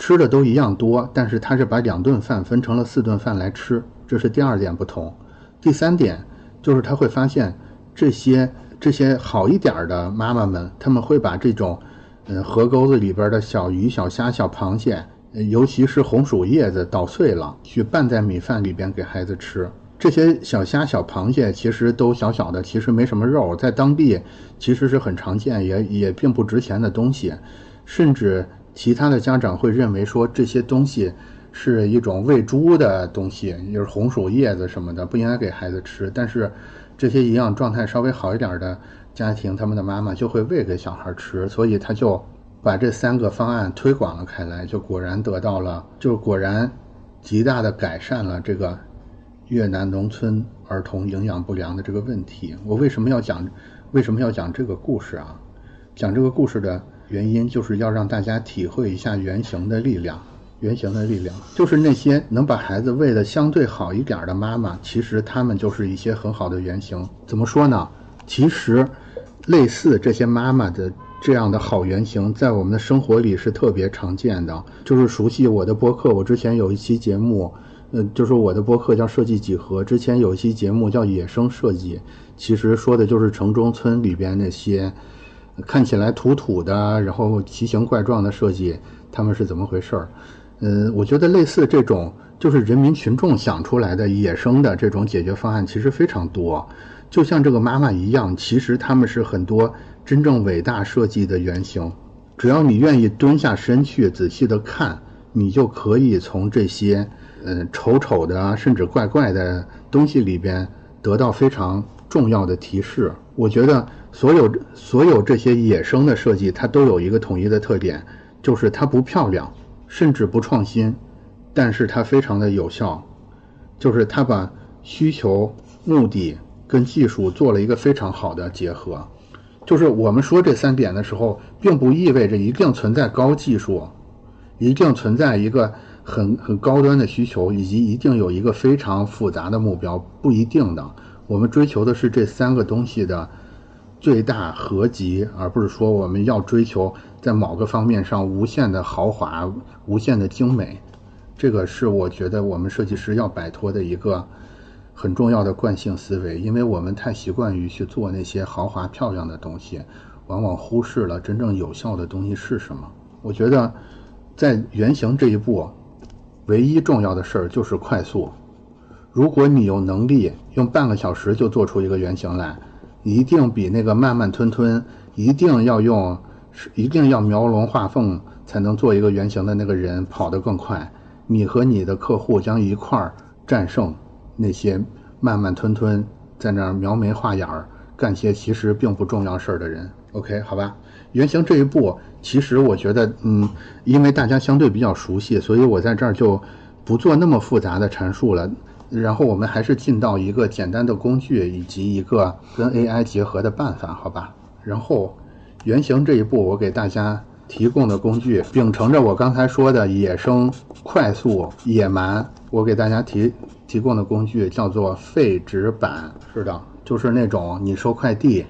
B: 吃的都一样多。但是他是把两顿饭分成了四顿饭来吃，这是第二点不同。第三点就是他会发现这些这些好一点的妈妈们，他们会把这种，呃，河沟子里边的小鱼、小虾、小螃蟹，尤其是红薯叶子捣碎了，去拌在米饭里边给孩子吃。这些小虾、小螃蟹其实都小小的，其实没什么肉，在当地其实是很常见，也也并不值钱的东西。甚至其他的家长会认为说这些东西是一种喂猪的东西，就是红薯叶子什么的，不应该给孩子吃。但是这些营养状态稍微好一点的家庭，他们的妈妈就会喂给小孩吃，所以他就把这三个方案推广了开来，就果然得到了，就果然极大的改善了这个。越南农村儿童营养不良的这个问题，我为什么要讲？为什么要讲这个故事啊？讲这个故事的原因，就是要让大家体会一下原型的力量。原型的力量，就是那些能把孩子喂得相对好一点的妈妈，其实他们就是一些很好的原型。怎么说呢？其实，类似这些妈妈的这样的好原型，在我们的生活里是特别常见的。就是熟悉我的播客，我之前有一期节目。呃，就是我的播客叫设计几何，之前有一期节目叫野生设计，其实说的就是城中村里边那些看起来土土的，然后奇形怪状的设计，他们是怎么回事儿？呃，我觉得类似这种就是人民群众想出来的野生的这种解决方案，其实非常多。就像这个妈妈一样，其实他们是很多真正伟大设计的原型。只要你愿意蹲下身去仔细的看，你就可以从这些。嗯，丑丑的甚至怪怪的东西里边得到非常重要的提示。我觉得所有所有这些野生的设计，它都有一个统一的特点，就是它不漂亮，甚至不创新，但是它非常的有效，就是它把需求、目的跟技术做了一个非常好的结合。就是我们说这三点的时候，并不意味着一定存在高技术，一定存在一个。很很高端的需求，以及一定有一个非常复杂的目标，不一定的。我们追求的是这三个东西的最大合集，而不是说我们要追求在某个方面上无限的豪华、无限的精美。这个是我觉得我们设计师要摆脱的一个很重要的惯性思维，因为我们太习惯于去做那些豪华漂亮的东西，往往忽视了真正有效的东西是什么。我觉得在原型这一步。唯一重要的事儿就是快速。如果你有能力用半个小时就做出一个原型来，一定比那个慢慢吞吞，一定要用，一定要描龙画凤才能做一个原型的那个人跑得更快。你和你的客户将一块儿战胜那些慢慢吞吞在那儿描眉画眼儿干些其实并不重要事儿的人。OK，好吧，原型这一步，其实我觉得，嗯，因为大家相对比较熟悉，所以我在这儿就不做那么复杂的阐述了。然后我们还是进到一个简单的工具以及一个跟 AI 结合的办法，好吧？然后原型这一步，我给大家提供的工具，秉承着我刚才说的野生、快速、野蛮，我给大家提提供的工具叫做废纸板。是的，就是那种你收快递。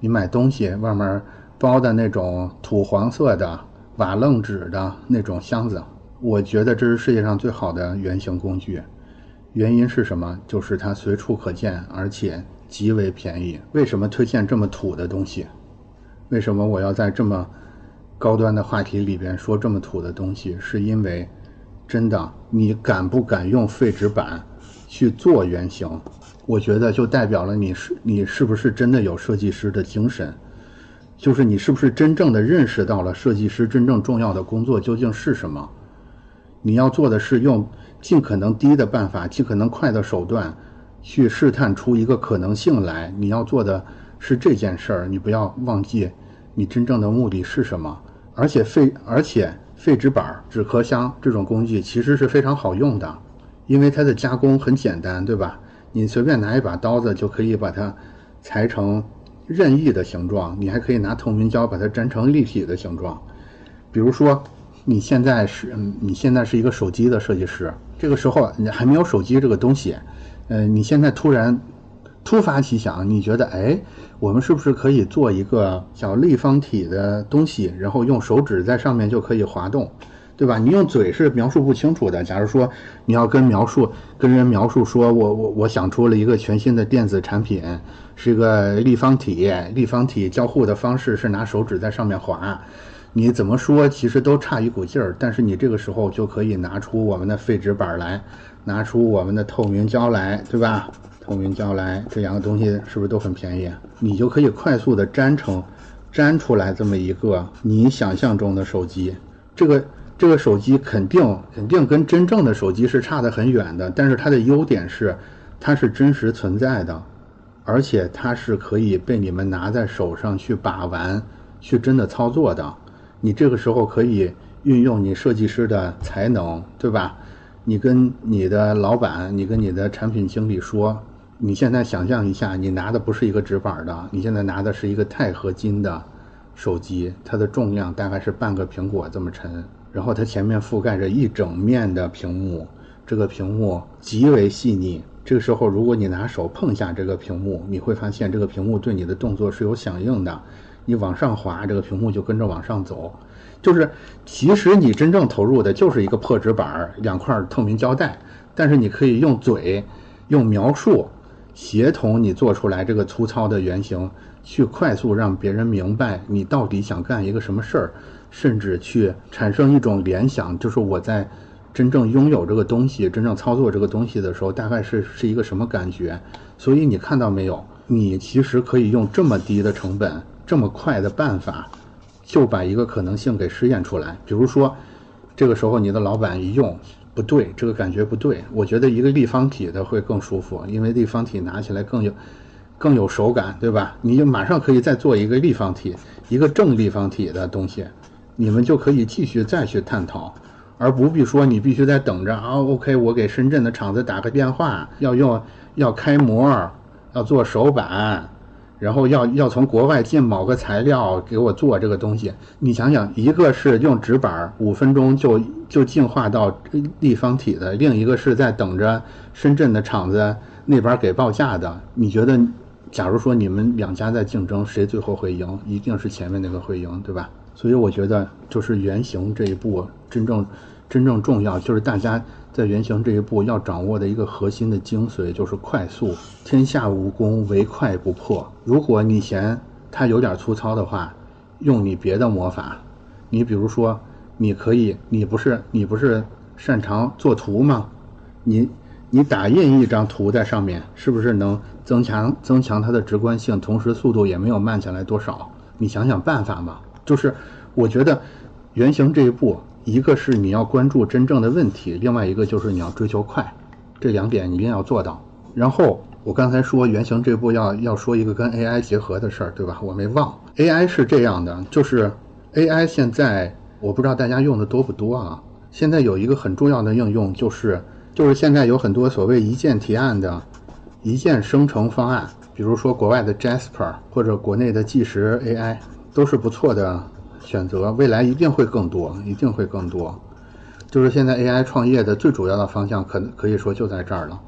B: 你买东西外面包的那种土黄色的瓦楞纸的那种箱子，我觉得这是世界上最好的原型工具。原因是什么？就是它随处可见，而且极为便宜。为什么推荐这么土的东西？为什么我要在这么高端的话题里边说这么土的东西？是因为真的，你敢不敢用废纸板去做原型？我觉得就代表了你是你是不是真的有设计师的精神，就是你是不是真正的认识到了设计师真正重要的工作究竟是什么？你要做的是用尽可能低的办法，尽可能快的手段，去试探出一个可能性来。你要做的是这件事儿，你不要忘记你真正的目的是什么。而且废而且废纸板、纸壳箱这种工具其实是非常好用的，因为它的加工很简单，对吧？你随便拿一把刀子就可以把它裁成任意的形状，你还可以拿透明胶把它粘成立体的形状。比如说，你现在是你现在是一个手机的设计师，这个时候你还没有手机这个东西，呃，你现在突然突发奇想，你觉得哎，我们是不是可以做一个小立方体的东西，然后用手指在上面就可以滑动？对吧？你用嘴是描述不清楚的。假如说你要跟描述跟人描述说，我我我想出了一个全新的电子产品，是一个立方体，立方体交互的方式是拿手指在上面滑，你怎么说其实都差一股劲儿。但是你这个时候就可以拿出我们的废纸板来，拿出我们的透明胶来，对吧？透明胶来，这两个东西是不是都很便宜？你就可以快速的粘成，粘出来这么一个你想象中的手机，这个。这个手机肯定肯定跟真正的手机是差得很远的，但是它的优点是，它是真实存在的，而且它是可以被你们拿在手上去把玩，去真的操作的。你这个时候可以运用你设计师的才能，对吧？你跟你的老板，你跟你的产品经理说，你现在想象一下，你拿的不是一个直板的，你现在拿的是一个钛合金的手机，它的重量大概是半个苹果这么沉。然后它前面覆盖着一整面的屏幕，这个屏幕极为细腻。这个时候，如果你拿手碰下这个屏幕，你会发现这个屏幕对你的动作是有响应的。你往上滑，这个屏幕就跟着往上走。就是其实你真正投入的就是一个破纸板儿、两块透明胶带，但是你可以用嘴、用描述协同你做出来这个粗糙的原型，去快速让别人明白你到底想干一个什么事儿。甚至去产生一种联想，就是我在真正拥有这个东西、真正操作这个东西的时候，大概是是一个什么感觉？所以你看到没有？你其实可以用这么低的成本、这么快的办法，就把一个可能性给试验出来。比如说，这个时候你的老板一用不对，这个感觉不对，我觉得一个立方体的会更舒服，因为立方体拿起来更有更有手感，对吧？你就马上可以再做一个立方体，一个正立方体的东西。你们就可以继续再去探讨，而不必说你必须在等着啊。OK，我给深圳的厂子打个电话，要用要开模，要做手板，然后要要从国外进某个材料给我做这个东西。你想想，一个是用纸板五分钟就就进化到立方体的，另一个是在等着深圳的厂子那边给报价的。你觉得，假如说你们两家在竞争，谁最后会赢？一定是前面那个会赢，对吧？所以我觉得，就是原型这一步真正真正重要，就是大家在原型这一步要掌握的一个核心的精髓，就是快速。天下武功唯快不破。如果你嫌它有点粗糙的话，用你别的魔法。你比如说，你可以，你不是你不是擅长做图吗？你。你打印一张图在上面，是不是能增强增强它的直观性，同时速度也没有慢下来多少？你想想办法嘛。就是我觉得原型这一步，一个是你要关注真正的问题，另外一个就是你要追求快，这两点一定要做到。然后我刚才说原型这步要要说一个跟 AI 结合的事儿，对吧？我没忘。AI 是这样的，就是 AI 现在我不知道大家用的多不多啊。现在有一个很重要的应用，就是就是现在有很多所谓一键提案的一键生成方案，比如说国外的 Jasper 或者国内的计时 AI，都是不错的选择。未来一定会更多，一定会更多。就是现在 AI 创业的最主要的方向，可能可以说就在这儿了。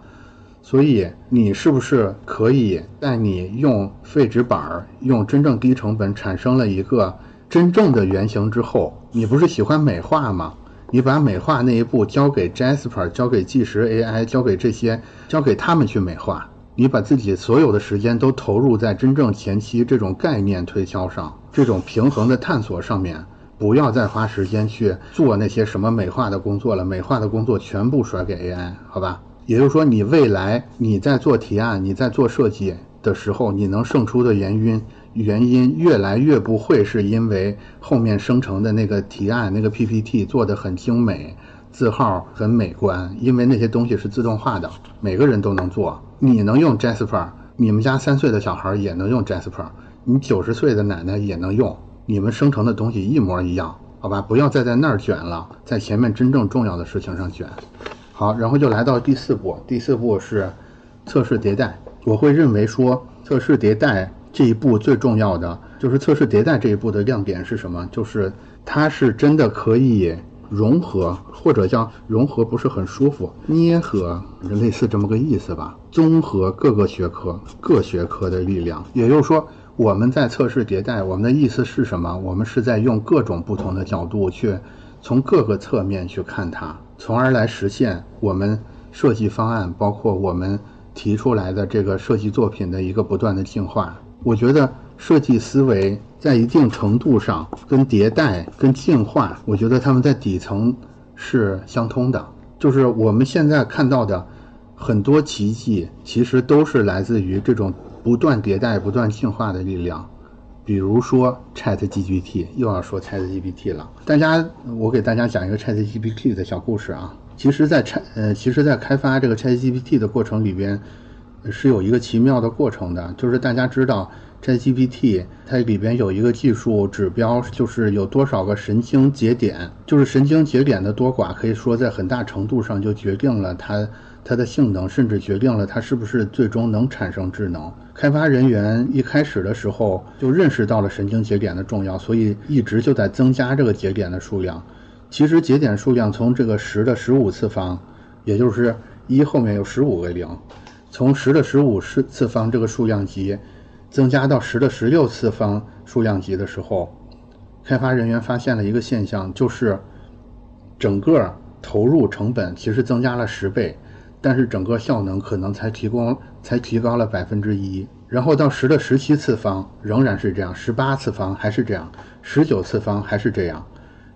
B: 所以你是不是可以在你用废纸板儿、用真正低成本产生了一个真正的原型之后，你不是喜欢美化吗？你把美化那一步交给 Jasper，交给计时 AI，交给这些，交给他们去美化。你把自己所有的时间都投入在真正前期这种概念推销上，这种平衡的探索上面，不要再花时间去做那些什么美化的工作了。美化的工作全部甩给 AI，好吧？也就是说，你未来你在做提案、你在做设计的时候，你能胜出的原因。原因越来越不会是因为后面生成的那个提案、那个 PPT 做的很精美，字号很美观，因为那些东西是自动化的，每个人都能做。你能用 Jasper，你们家三岁的小孩也能用 Jasper，你九十岁的奶奶也能用，你们生成的东西一模一样，好吧？不要再在那儿卷了，在前面真正重要的事情上卷。好，然后就来到第四步，第四步是测试迭代。我会认为说测试迭代。这一步最重要的就是测试迭代这一步的亮点是什么？就是它是真的可以融合，或者叫融合不是很舒服，捏合，类似这么个意思吧。综合各个学科、各学科的力量，也就是说，我们在测试迭代，我们的意思是什么？我们是在用各种不同的角度去从各个侧面去看它，从而来实现我们设计方案，包括我们提出来的这个设计作品的一个不断的进化。我觉得设计思维在一定程度上跟迭代、跟进化，我觉得他们在底层是相通的。就是我们现在看到的很多奇迹，其实都是来自于这种不断迭代、不断进化的力量。比如说 ChatGPT，又要说 ChatGPT 了。大家，我给大家讲一个 ChatGPT 的小故事啊。其实，在 Chat 呃，其实，在开发这个 ChatGPT 的过程里边。是有一个奇妙的过程的，就是大家知道，ChatGPT 它里边有一个技术指标，就是有多少个神经节点，就是神经节点的多寡，可以说在很大程度上就决定了它它的性能，甚至决定了它是不是最终能产生智能。开发人员一开始的时候就认识到了神经节点的重要，所以一直就在增加这个节点的数量。其实节点数量从这个十的十五次方，也就是一后面有十五个零。从十的十五次次方这个数量级增加到十的十六次方数量级的时候，开发人员发现了一个现象，就是整个投入成本其实增加了十倍，但是整个效能可能才提供才提高了百分之一。然后到十的十七次方仍然是这样，十八次方还是这样，十九次方还是这样。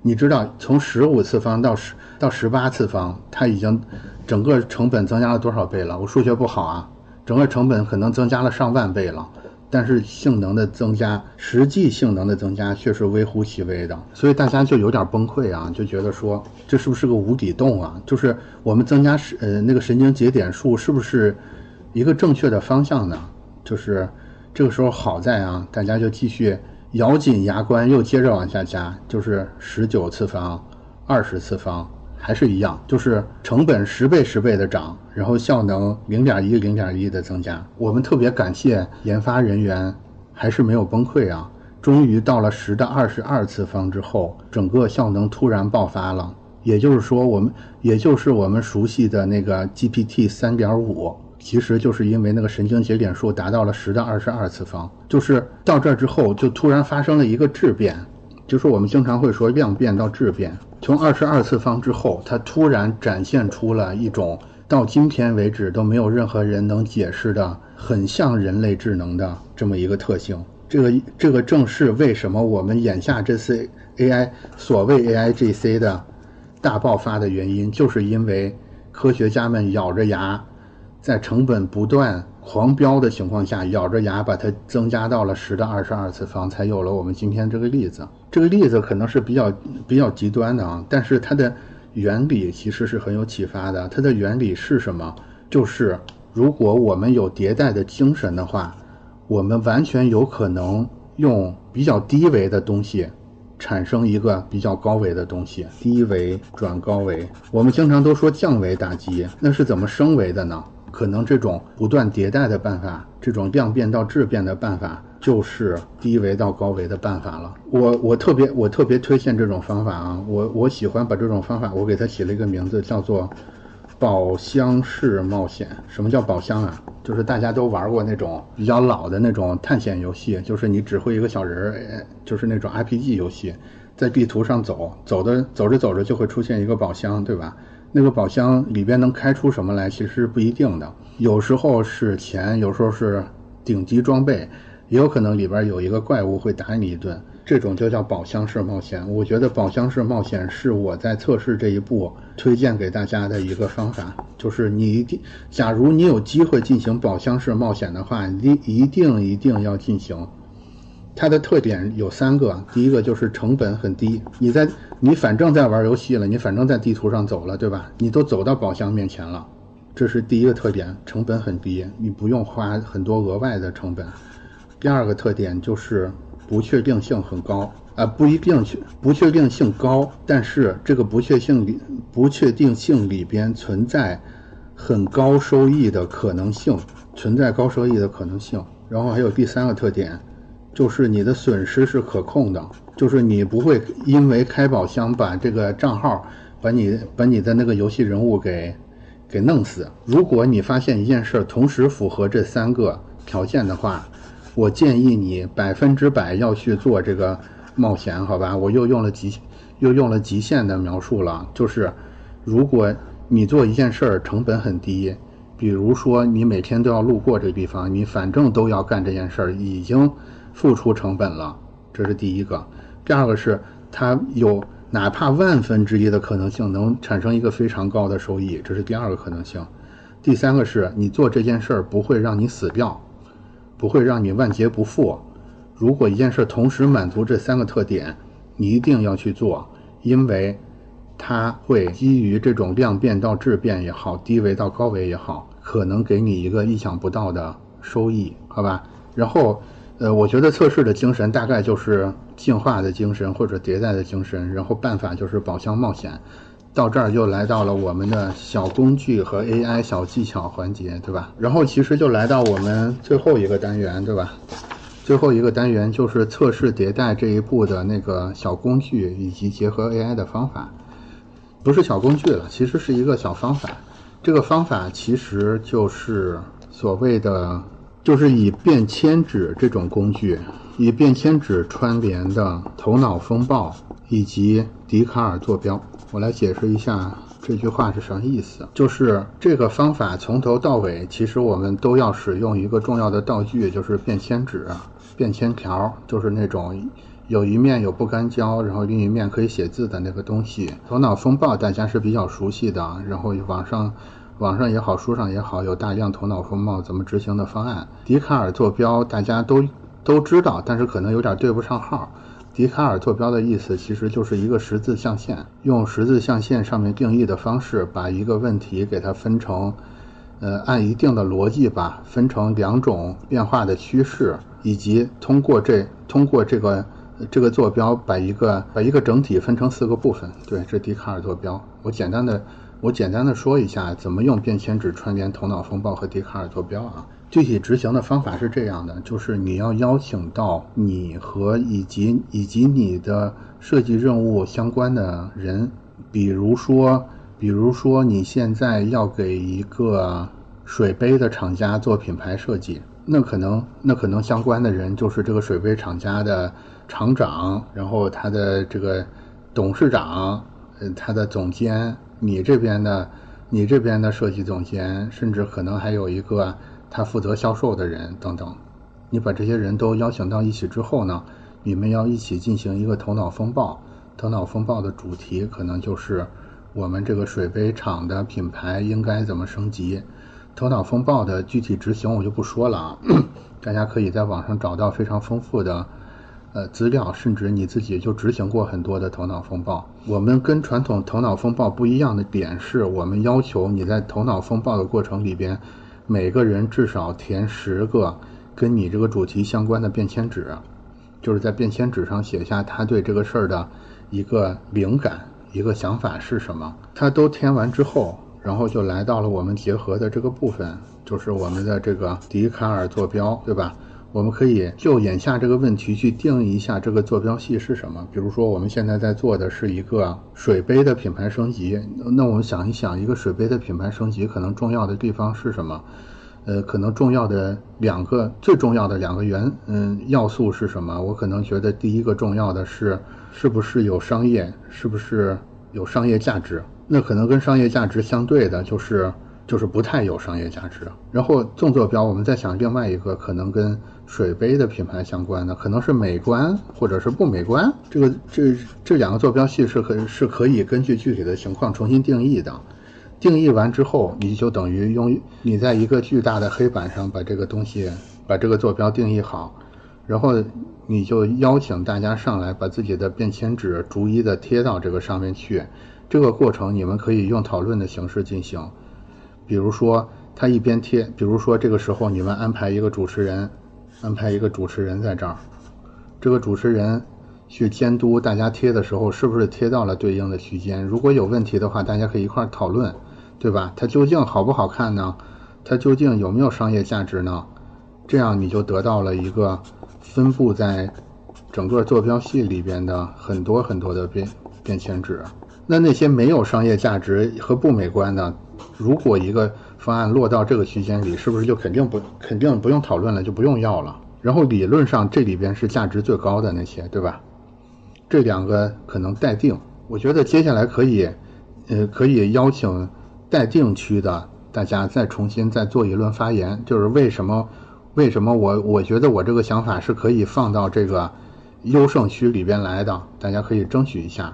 B: 你知道从十五次方到十到十八次方，它已经。整个成本增加了多少倍了？我数学不好啊，整个成本可能增加了上万倍了，但是性能的增加，实际性能的增加却是微乎其微的，所以大家就有点崩溃啊，就觉得说这是不是个无底洞啊？就是我们增加神呃那个神经节点数是不是一个正确的方向呢？就是这个时候好在啊，大家就继续咬紧牙关，又接着往下加，就是十九次方，二十次方。还是一样，就是成本十倍十倍的涨，然后效能零点一零点一的增加。我们特别感谢研发人员，还是没有崩溃啊！终于到了十的二十二次方之后，整个效能突然爆发了。也就是说，我们也就是我们熟悉的那个 GPT 三点五，其实就是因为那个神经节点数达到了十的二十二次方，就是到这之后就突然发生了一个质变。就是我们经常会说量变到质变，从二十二次方之后，它突然展现出了一种到今天为止都没有任何人能解释的很像人类智能的这么一个特性。这个这个正是为什么我们眼下这次 AI 所谓 AIGC 的大爆发的原因，就是因为科学家们咬着牙，在成本不断狂飙的情况下，咬着牙把它增加到了十的二十二次方，才有了我们今天这个例子。这个例子可能是比较比较极端的啊，但是它的原理其实是很有启发的。它的原理是什么？就是如果我们有迭代的精神的话，我们完全有可能用比较低维的东西。产生一个比较高维的东西，低维转高维。我们经常都说降维打击，那是怎么升维的呢？可能这种不断迭代的办法，这种量变到质变的办法，就是低维到高维的办法了。我我特别我特别推荐这种方法啊，我我喜欢把这种方法，我给它起了一个名字，叫做。宝箱式冒险，什么叫宝箱啊？就是大家都玩过那种比较老的那种探险游戏，就是你指挥一个小人儿，就是那种 RPG 游戏，在地图上走，走的走着走着就会出现一个宝箱，对吧？那个宝箱里边能开出什么来，其实是不一定的，有时候是钱，有时候是顶级装备，也有可能里边有一个怪物会打你一顿。这种就叫宝箱式冒险。我觉得宝箱式冒险是我在测试这一步推荐给大家的一个方法，就是你一定，假如你有机会进行宝箱式冒险的话，你一定一定要进行。它的特点有三个，第一个就是成本很低，你在你反正在玩游戏了，你反正在地图上走了，对吧？你都走到宝箱面前了，这是第一个特点，成本很低，你不用花很多额外的成本。第二个特点就是。不确定性很高啊，不一定不确定性高，但是这个不确性里不确定性里边存在很高收益的可能性，存在高收益的可能性。然后还有第三个特点，就是你的损失是可控的，就是你不会因为开宝箱把这个账号把你把你的那个游戏人物给给弄死。如果你发现一件事同时符合这三个条件的话。我建议你百分之百要去做这个冒险，好吧？我又用了极，又用了极限的描述了，就是如果你做一件事儿成本很低，比如说你每天都要路过这个地方，你反正都要干这件事儿，已经付出成本了，这是第一个。第二个是它有哪怕万分之一的可能性能产生一个非常高的收益，这是第二个可能性。第三个是你做这件事儿不会让你死掉。不会让你万劫不复。如果一件事同时满足这三个特点，你一定要去做，因为它会基于这种量变到质变也好，低维到高维也好，可能给你一个意想不到的收益，好吧？然后，呃，我觉得测试的精神大概就是进化的精神或者迭代的精神，然后办法就是宝箱冒险。到这儿就来到了我们的小工具和 AI 小技巧环节，对吧？然后其实就来到我们最后一个单元，对吧？最后一个单元就是测试迭代这一步的那个小工具以及结合 AI 的方法，不是小工具了，其实是一个小方法。这个方法其实就是所谓的，就是以便签纸这种工具，以便签纸串联的头脑风暴以及笛卡尔坐标。我来解释一下这句话是什么意思，就是这个方法从头到尾，其实我们都要使用一个重要的道具，就是便签纸、便签条，就是那种有一面有不干胶，然后另一面可以写字的那个东西。头脑风暴大家是比较熟悉的，然后网上网上也好，书上也好，有大量头脑风暴怎么执行的方案。笛卡尔坐标大家都都知道，但是可能有点对不上号。笛卡尔坐标的意思其实就是一个十字象限，用十字象限上面定义的方式，把一个问题给它分成，呃，按一定的逻辑吧，分成两种变化的趋势，以及通过这通过这个这个坐标把一个把一个整体分成四个部分。对，这笛卡尔坐标，我简单的我简单的说一下怎么用便签纸串联头脑风暴和笛卡尔坐标啊。具体执行的方法是这样的，就是你要邀请到你和以及以及你的设计任务相关的人，比如说，比如说你现在要给一个水杯的厂家做品牌设计，那可能那可能相关的人就是这个水杯厂家的厂长，然后他的这个董事长，呃，他的总监，你这边的你这边的设计总监，甚至可能还有一个。他负责销售的人等等，你把这些人都邀请到一起之后呢，你们要一起进行一个头脑风暴。头脑风暴的主题可能就是我们这个水杯厂的品牌应该怎么升级。头脑风暴的具体执行我就不说了啊，[clears throat] 大家可以在网上找到非常丰富的呃资料，甚至你自己就执行过很多的头脑风暴。我们跟传统头脑风暴不一样的点是，我们要求你在头脑风暴的过程里边，每个人至少填十个跟你这个主题相关的便签纸，就是在便签纸上写下他对这个事儿的一个灵感、一个想法是什么。他都填完之后。然后就来到了我们结合的这个部分，就是我们的这个笛卡尔坐标，对吧？我们可以就眼下这个问题去定义一下这个坐标系是什么。比如说，我们现在在做的是一个水杯的品牌升级，那我们想一想，一个水杯的品牌升级可能重要的地方是什么？呃，可能重要的两个最重要的两个元嗯要素是什么？我可能觉得第一个重要的是是不是有商业，是不是有商业价值？那可能跟商业价值相对的，就是就是不太有商业价值。然后纵坐标，我们再想另外一个可能跟水杯的品牌相关的，可能是美观或者是不美观。这个这这两个坐标系是可是可以根据具体的情况重新定义的。定义完之后，你就等于用你在一个巨大的黑板上把这个东西把这个坐标定义好，然后你就邀请大家上来把自己的便签纸逐一的贴到这个上面去。这个过程你们可以用讨论的形式进行，比如说他一边贴，比如说这个时候你们安排一个主持人，安排一个主持人在这儿，这个主持人去监督大家贴的时候是不是贴到了对应的区间。如果有问题的话，大家可以一块讨论，对吧？它究竟好不好看呢？它究竟有没有商业价值呢？这样你就得到了一个分布在整个坐标系里边的很多很多的便便签纸。那那些没有商业价值和不美观的，如果一个方案落到这个区间里，是不是就肯定不肯定不用讨论了，就不用要了？然后理论上这里边是价值最高的那些，对吧？这两个可能待定。我觉得接下来可以，呃，可以邀请待定区的大家再重新再做一轮发言，就是为什么为什么我我觉得我这个想法是可以放到这个优胜区里边来的，大家可以争取一下。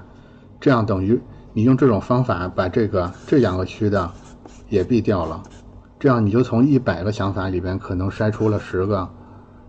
B: 这样等于你用这种方法把这个这两个区的也避掉了，这样你就从一百个想法里边可能筛出了十个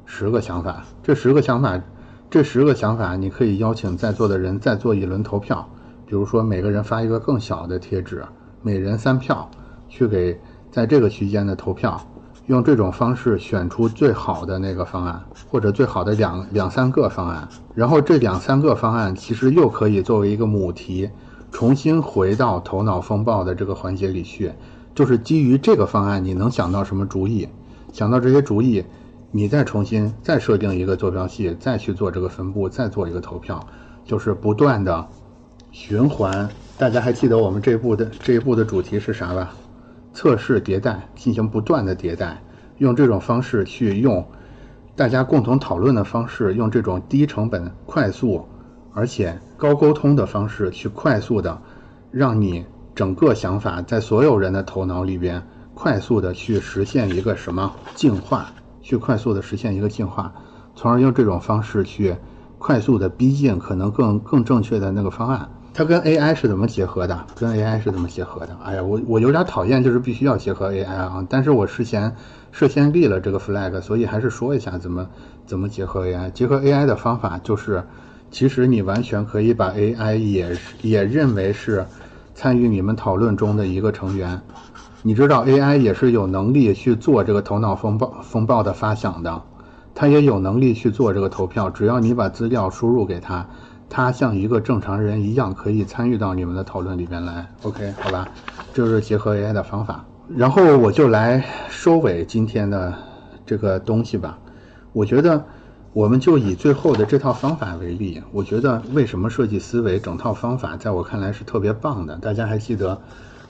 B: 十个想法。这十个想法，这十个想法你可以邀请在座的人再做一轮投票，比如说每个人发一个更小的贴纸，每人三票，去给在这个区间的投票。用这种方式选出最好的那个方案，或者最好的两两三个方案，然后这两三个方案其实又可以作为一个母题，重新回到头脑风暴的这个环节里去。就是基于这个方案，你能想到什么主意？想到这些主意，你再重新再设定一个坐标系，再去做这个分布，再做一个投票，就是不断的循环。大家还记得我们这一步的这一步的主题是啥吧？测试迭代，进行不断的迭代，用这种方式去用大家共同讨论的方式，用这种低成本、快速而且高沟通的方式去快速的让你整个想法在所有人的头脑里边快速的去实现一个什么进化，去快速的实现一个进化，从而用这种方式去快速的逼近可能更更正确的那个方案。它跟 AI 是怎么结合的？跟 AI 是怎么结合的？哎呀，我我有点讨厌，就是必须要结合 AI 啊！但是我事先事先立了这个 flag，所以还是说一下怎么怎么结合 AI。结合 AI 的方法就是，其实你完全可以把 AI 也也认为是参与你们讨论中的一个成员。你知道 AI 也是有能力去做这个头脑风暴风暴的发想的，它也有能力去做这个投票，只要你把资料输入给他。他像一个正常人一样，可以参与到你们的讨论里边来。OK，好吧，这是结合 AI 的方法。然后我就来收尾今天的这个东西吧。我觉得，我们就以最后的这套方法为例。我觉得，为什么设计思维整套方法在我看来是特别棒的？大家还记得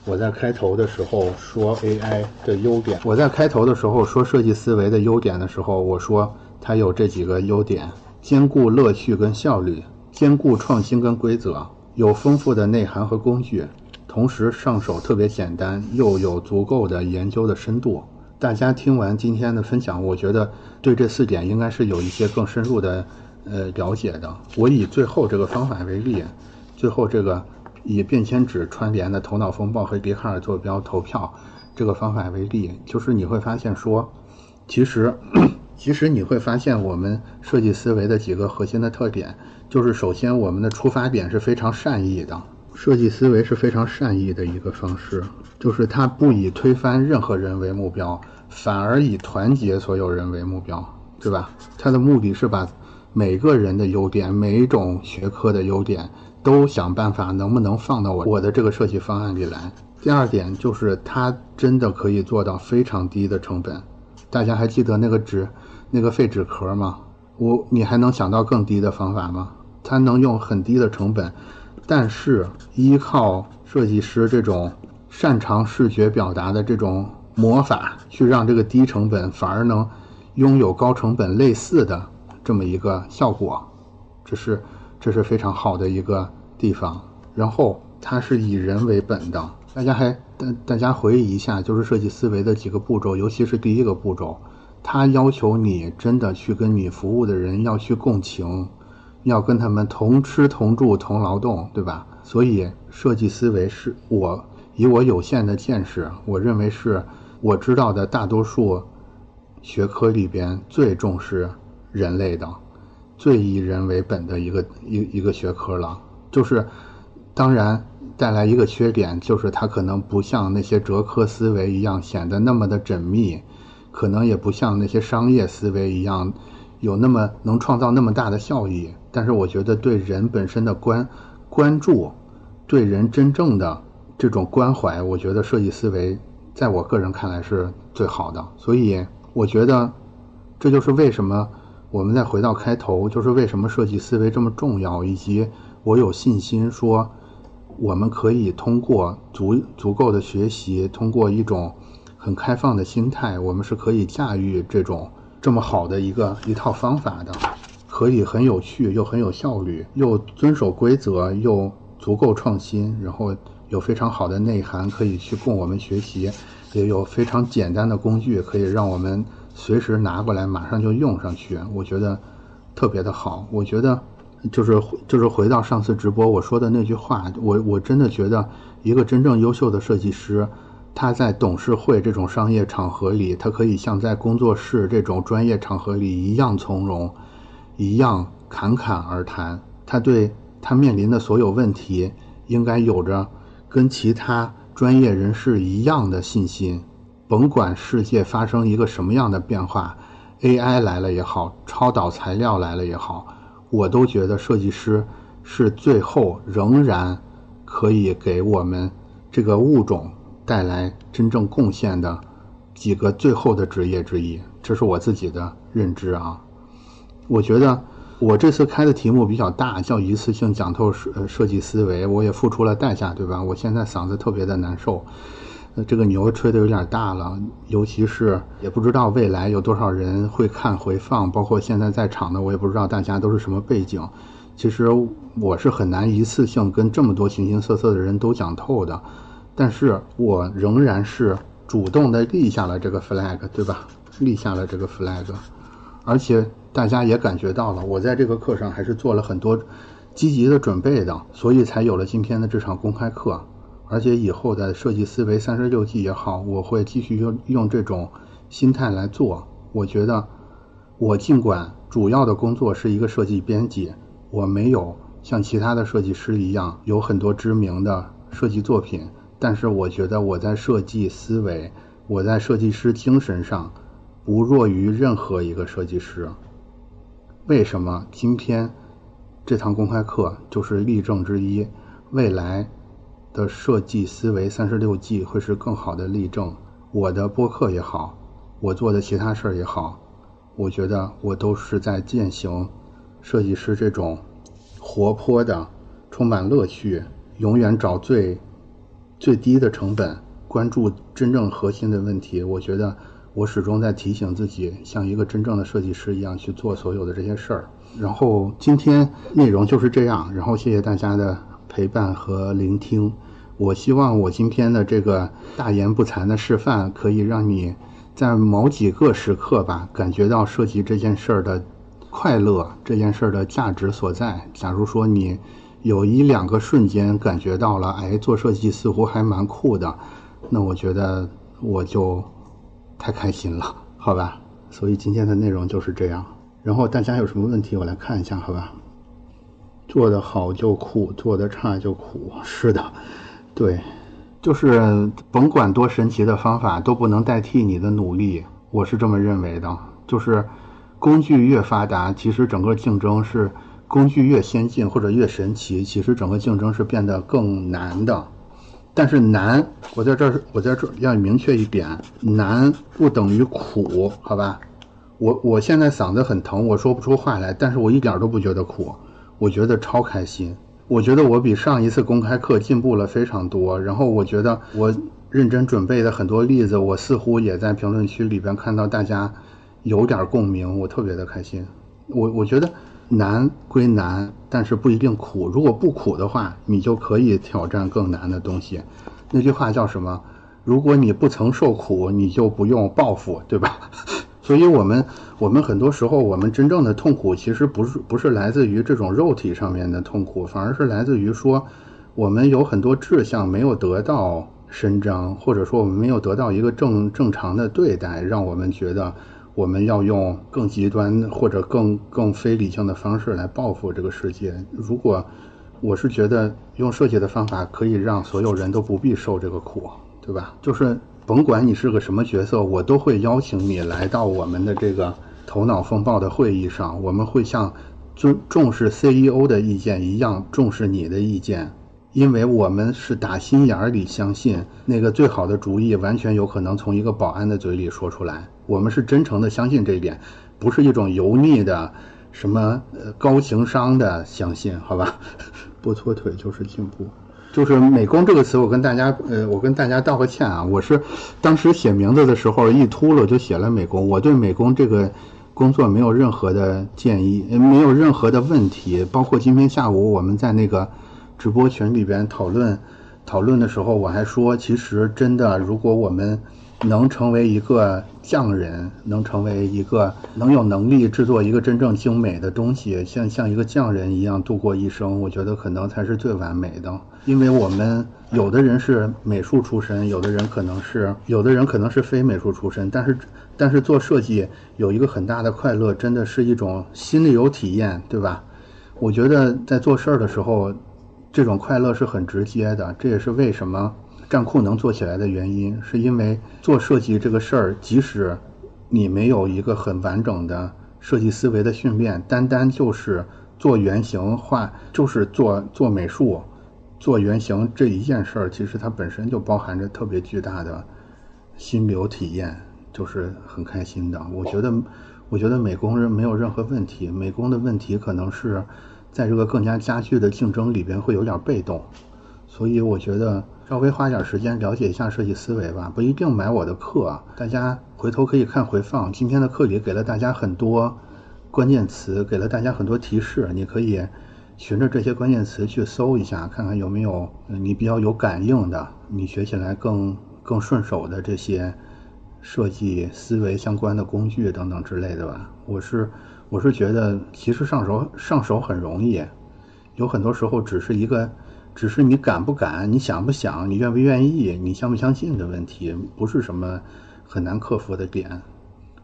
B: 我在开头的时候说 AI 的优点？我在开头的时候说设计思维的优点的时候，我说它有这几个优点：兼顾乐趣跟效率。兼顾创新跟规则，有丰富的内涵和工具，同时上手特别简单，又有足够的研究的深度。大家听完今天的分享，我觉得对这四点应该是有一些更深入的呃了解的。我以最后这个方法为例，最后这个以便签纸串联的头脑风暴和笛卡尔坐标投票这个方法为例，就是你会发现说，其实 [clears throat] 其实你会发现我们设计思维的几个核心的特点，就是首先我们的出发点是非常善意的，设计思维是非常善意的一个方式，就是它不以推翻任何人为目标，反而以团结所有人为目标，对吧？它的目的是把每个人的优点，每一种学科的优点。都想办法能不能放到我我的这个设计方案里来。第二点就是它真的可以做到非常低的成本。大家还记得那个纸，那个废纸壳吗？我你还能想到更低的方法吗？它能用很低的成本，但是依靠设计师这种擅长视觉表达的这种魔法，去让这个低成本反而能拥有高成本类似的这么一个效果，这是。这是非常好的一个地方，然后它是以人为本的。大家还大大家回忆一下，就是设计思维的几个步骤，尤其是第一个步骤，它要求你真的去跟你服务的人要去共情，要跟他们同吃同住同劳动，对吧？所以设计思维是我以我有限的见识，我认为是我知道的大多数学科里边最重视人类的。最以人为本的一个一一个学科了，就是，当然带来一个缺点，就是它可能不像那些哲科思维一样显得那么的缜密，可能也不像那些商业思维一样有那么能创造那么大的效益。但是我觉得对人本身的关关注，对人真正的这种关怀，我觉得设计思维在我个人看来是最好的。所以我觉得这就是为什么。我们再回到开头，就是为什么设计思维这么重要，以及我有信心说，我们可以通过足足够的学习，通过一种很开放的心态，我们是可以驾驭这种这么好的一个一套方法的，可以很有趣又很有效率，又遵守规则，又足够创新，然后有非常好的内涵可以去供我们学习，也有非常简单的工具可以让我们。随时拿过来，马上就用上去，我觉得特别的好。我觉得就是就是回到上次直播我说的那句话，我我真的觉得一个真正优秀的设计师，他在董事会这种商业场合里，他可以像在工作室这种专业场合里一样从容，一样侃侃而谈。他对他面临的所有问题，应该有着跟其他专业人士一样的信心。甭管世界发生一个什么样的变化，AI 来了也好，超导材料来了也好，我都觉得设计师是最后仍然可以给我们这个物种带来真正贡献的几个最后的职业之一。这是我自己的认知啊。我觉得我这次开的题目比较大，叫一次性讲透设设计思维，我也付出了代价，对吧？我现在嗓子特别的难受。呃这个牛吹的有点大了，尤其是也不知道未来有多少人会看回放，包括现在在场的，我也不知道大家都是什么背景。其实我是很难一次性跟这么多形形色色的人都讲透的，但是我仍然是主动的立下了这个 flag，对吧？立下了这个 flag，而且大家也感觉到了，我在这个课上还是做了很多积极的准备的，所以才有了今天的这场公开课。而且以后的设计思维三十六计也好，我会继续用用这种心态来做。我觉得，我尽管主要的工作是一个设计编辑，我没有像其他的设计师一样有很多知名的设计作品，但是我觉得我在设计思维，我在设计师精神上不弱于任何一个设计师。为什么今天这堂公开课就是例证之一？未来。的设计思维三十六计会是更好的例证。我的播客也好，我做的其他事儿也好，我觉得我都是在践行设计师这种活泼的、充满乐趣、永远找最最低的成本、关注真正核心的问题。我觉得我始终在提醒自己，像一个真正的设计师一样去做所有的这些事儿。然后今天内容就是这样。然后谢谢大家的。陪伴和聆听，我希望我今天的这个大言不惭的示范，可以让你在某几个时刻吧，感觉到设计这件事儿的快乐，这件事儿的价值所在。假如说你有一两个瞬间感觉到了，哎，做设计似乎还蛮酷的，那我觉得我就太开心了，[laughs] 好吧？所以今天的内容就是这样。然后大家有什么问题，我来看一下，好吧？做得好就苦，做得差就苦，是的，对，就是甭管多神奇的方法都不能代替你的努力，我是这么认为的。就是工具越发达，其实整个竞争是工具越先进或者越神奇，其实整个竞争是变得更难的。但是难，我在这儿，我在这儿要明确一点，难不等于苦，好吧？我我现在嗓子很疼，我说不出话来，但是我一点都不觉得苦。我觉得超开心，我觉得我比上一次公开课进步了非常多。然后我觉得我认真准备的很多例子，我似乎也在评论区里边看到大家有点共鸣，我特别的开心。我我觉得难归难，但是不一定苦。如果不苦的话，你就可以挑战更难的东西。那句话叫什么？如果你不曾受苦，你就不用报复，对吧？[laughs] 所以，我们我们很多时候，我们真正的痛苦其实不是不是来自于这种肉体上面的痛苦，反而是来自于说，我们有很多志向没有得到伸张，或者说我们没有得到一个正正常的对待，让我们觉得我们要用更极端或者更更非理性的方式来报复这个世界。如果我是觉得用设计的方法可以让所有人都不必受这个苦，对吧？就是。甭管你是个什么角色，我都会邀请你来到我们的这个头脑风暴的会议上。我们会像尊重视 CEO 的意见一样重视你的意见，因为我们是打心眼里相信那个最好的主意完全有可能从一个保安的嘴里说出来。我们是真诚的相信这一点，不是一种油腻的什么呃高情商的相信，好吧？[laughs] 不拖腿就是进步。就是美工这个词，我跟大家，呃，我跟大家道个歉啊。我是当时写名字的时候一秃噜就写了美工。我对美工这个工作没有任何的建议，没有任何的问题。包括今天下午我们在那个直播群里边讨论讨论的时候，我还说，其实真的，如果我们能成为一个匠人，能成为一个能有能力制作一个真正精美的东西，像像一个匠人一样度过一生，我觉得可能才是最完美的。因为我们有的人是美术出身，有的人可能是有的人可能是非美术出身，但是但是做设计有一个很大的快乐，真的是一种心里有体验，对吧？我觉得在做事儿的时候，这种快乐是很直接的，这也是为什么。站库能做起来的原因，是因为做设计这个事儿，即使你没有一个很完整的设计思维的训练，单单就是做原型画，就是做做美术、做原型这一件事儿，其实它本身就包含着特别巨大的心流体验，就是很开心的。我觉得，我觉得美工人没有任何问题，美工的问题可能是在这个更加加剧的竞争里边会有点被动，所以我觉得。稍微花点时间了解一下设计思维吧，不一定买我的课。大家回头可以看回放，今天的课里给了大家很多关键词，给了大家很多提示，你可以循着这些关键词去搜一下，看看有没有你比较有感应的，你学起来更更顺手的这些设计思维相关的工具等等之类的吧。我是我是觉得其实上手上手很容易，有很多时候只是一个。只是你敢不敢，你想不想，你愿不愿意，你相不相信的问题，不是什么很难克服的点。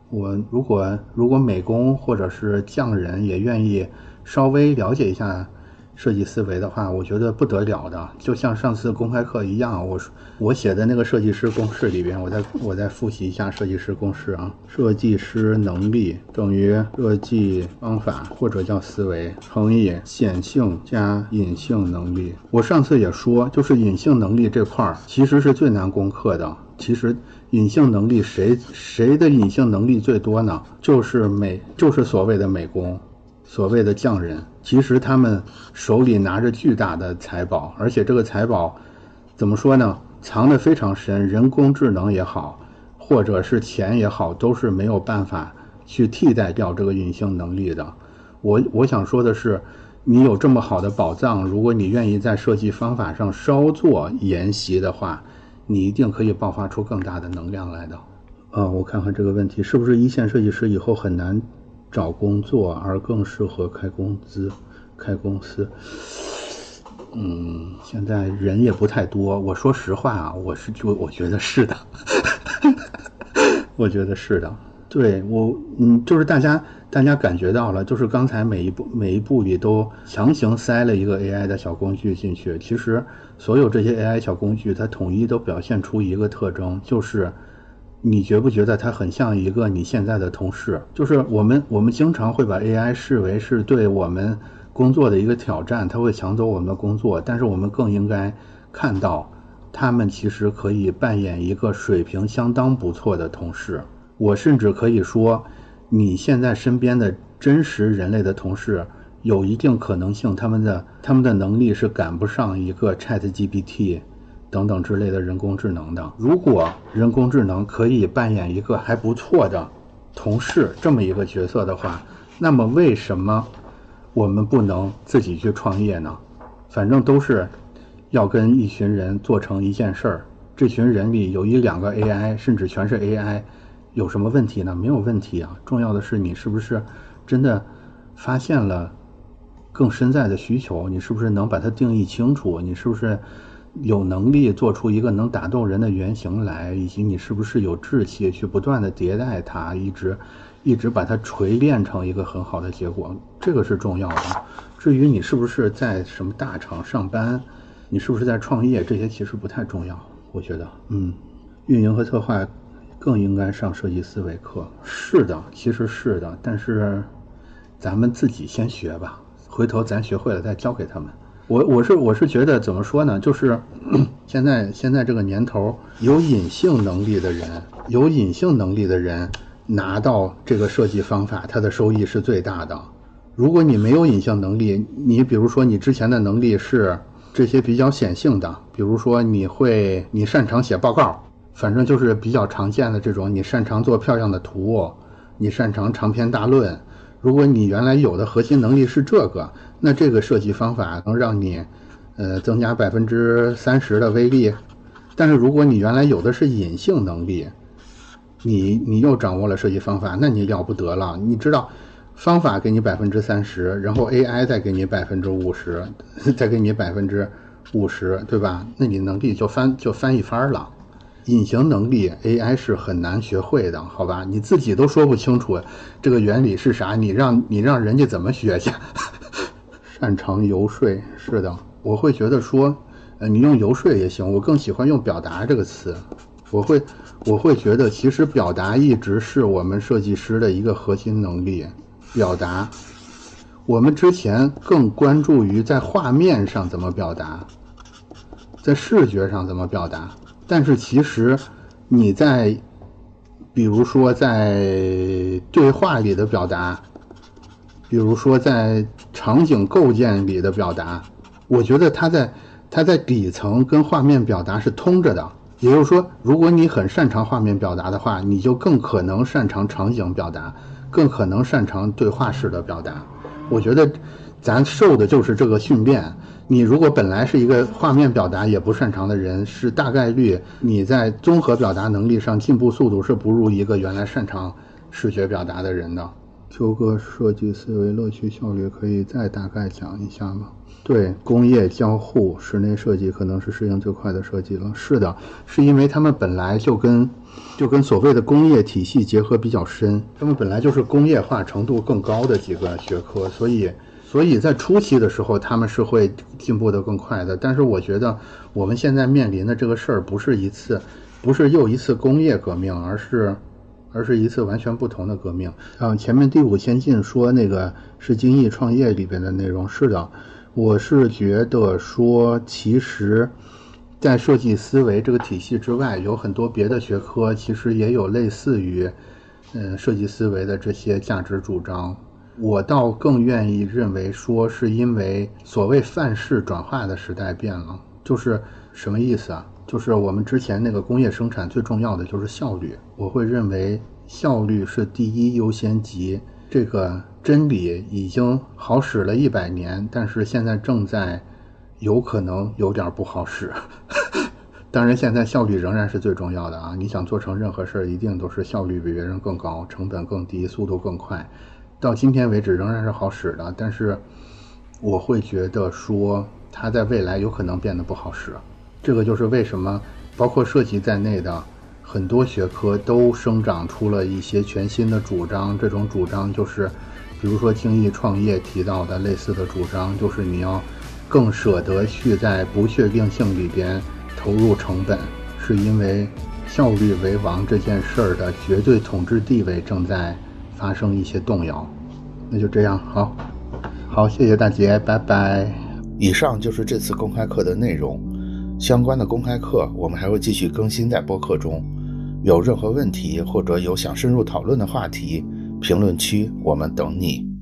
B: 我如果如果美工或者是匠人也愿意稍微了解一下。设计思维的话，我觉得不得了的，就像上次公开课一样。我我写的那个设计师公式里边，我再我再复习一下设计师公式啊。设计师能力等于设计方法或者叫思维乘以显性加隐性能力。我上次也说，就是隐性能力这块儿其实是最难攻克的。其实隐性能力谁谁的隐性能力最多呢？就是美，就是所谓的美工。所谓的匠人，其实他们手里拿着巨大的财宝，而且这个财宝怎么说呢？藏得非常深，人工智能也好，或者是钱也好，都是没有办法去替代掉这个隐性能力的。我我想说的是，你有这么好的宝藏，如果你愿意在设计方法上稍作研习的话，你一定可以爆发出更大的能量来的。啊，我看看这个问题是不是一线设计师以后很难。找工作而更适合开工资、开公司。嗯，现在人也不太多。我说实话啊，我是就我觉得是的，我觉得是的。[laughs] 对我，嗯，就是大家大家感觉到了，就是刚才每一步每一步里都强行塞了一个 AI 的小工具进去。其实所有这些 AI 小工具，它统一都表现出一个特征，就是你觉不觉得它很像一个你现在的同事？就是我们我们经常会把 AI 视为是对我们。工作的一个挑战，他会抢走我们的工作，但是我们更应该看到，他们其实可以扮演一个水平相当不错的同事。我甚至可以说，你现在身边的真实人类的同事，有一定可能性，他们的他们的能力是赶不上一个 ChatGPT 等等之类的人工智能的。如果人工智能可以扮演一个还不错的同事这么一个角色的话，那么为什么？我们不能自己去创业呢，反正都是要跟一群人做成一件事儿。这群人里有一两个 AI，甚至全是 AI，有什么问题呢？没有问题啊。重要的是你是不是真的发现了更深在的需求？你是不是能把它定义清楚？你是不是有能力做出一个能打动人的原型来？以及你是不是有志气去不断的迭代它，一直？一直把它锤炼成一个很好的结果，这个是重要的。至于你是不是在什么大厂上班，你是不是在创业，这些其实不太重要。我觉得，嗯，运营和策划更应该上设计思维课。是的，其实是的，但是咱们自己先学吧，回头咱学会了再教给他们。我我是我是觉得怎么说呢？就是 [clears throat] 现在现在这个年头，有隐性能力的人，有隐性能力的人。拿到这个设计方法，它的收益是最大的。如果你没有隐性能力，你比如说你之前的能力是这些比较显性的，比如说你会你擅长写报告，反正就是比较常见的这种，你擅长做漂亮的图，你擅长长篇大论。如果你原来有的核心能力是这个，那这个设计方法能让你呃增加百分之三十的威力。但是如果你原来有的是隐性能力，你你又掌握了设计方法，那你了不得了。你知道，方法给你百分之三十，然后 AI 再给你百分之五十，[laughs] 再给你百分之五十，对吧？那你能力就翻就翻一番了。隐形能力 AI 是很难学会的，好吧？你自己都说不清楚这个原理是啥，你让你让人家怎么学去？擅长游说，是的，我会觉得说，呃，你用游说也行，我更喜欢用表达这个词。我会，我会觉得，其实表达一直是我们设计师的一个核心能力。表达，我们之前更关注于在画面上怎么表达，在视觉上怎么表达。但是其实你在，比如说在对话里的表达，比如说在场景构建里的表达，我觉得它在它在底层跟画面表达是通着的。也就是说，如果你很擅长画面表达的话，你就更可能擅长场景表达，更可能擅长对话式的表达。我觉得，咱受的就是这个训练。你如果本来是一个画面表达也不擅长的人，是大概率你在综合表达能力上进步速度是不如一个原来擅长视觉表达的人的。秋哥，设计思维乐趣效率可以再大概讲一下吗？对工业交互室内设计可能是适应最快的设计了。是的，是因为他们本来就跟就跟所谓的工业体系结合比较深，他们本来就是工业化程度更高的几个学科，所以所以在初期的时候他们是会进步的更快的。但是我觉得我们现在面临的这个事儿不是一次，不是又一次工业革命，而是而是一次完全不同的革命。啊，前面第五先进说那个是精益创业里边的内容，是的。我是觉得说，其实，在设计思维这个体系之外，有很多别的学科，其实也有类似于，嗯，设计思维的这些价值主张。我倒更愿意认为说，是因为所谓范式转化的时代变了，就是什么意思啊？就是我们之前那个工业生产最重要的就是效率，我会认为效率是第一优先级。这个真理已经好使了一百年，但是现在正在有可能有点不好使。[laughs] 当然，现在效率仍然是最重要的啊！你想做成任何事儿，一定都是效率比别人更高，成本更低，速度更快。到今天为止仍然是好使的，但是我会觉得说，它在未来有可能变得不好使。这个就是为什么包括设计在内的很多学科都生长出了一些全新的主张。这种主张就是，比如说精益创业提到的类似的主张，就是你要更舍得去在不确定性里边投入成本，是因为效率为王这件事儿的绝对统治地位正在发生一些动摇。那就这样，好，好，谢谢大姐，拜拜。
A: 以上就是这次公开课的内容，相关的公开课我们还会继续更新在播客中。有任何问题或者有想深入讨论的话题，评论区我们等你。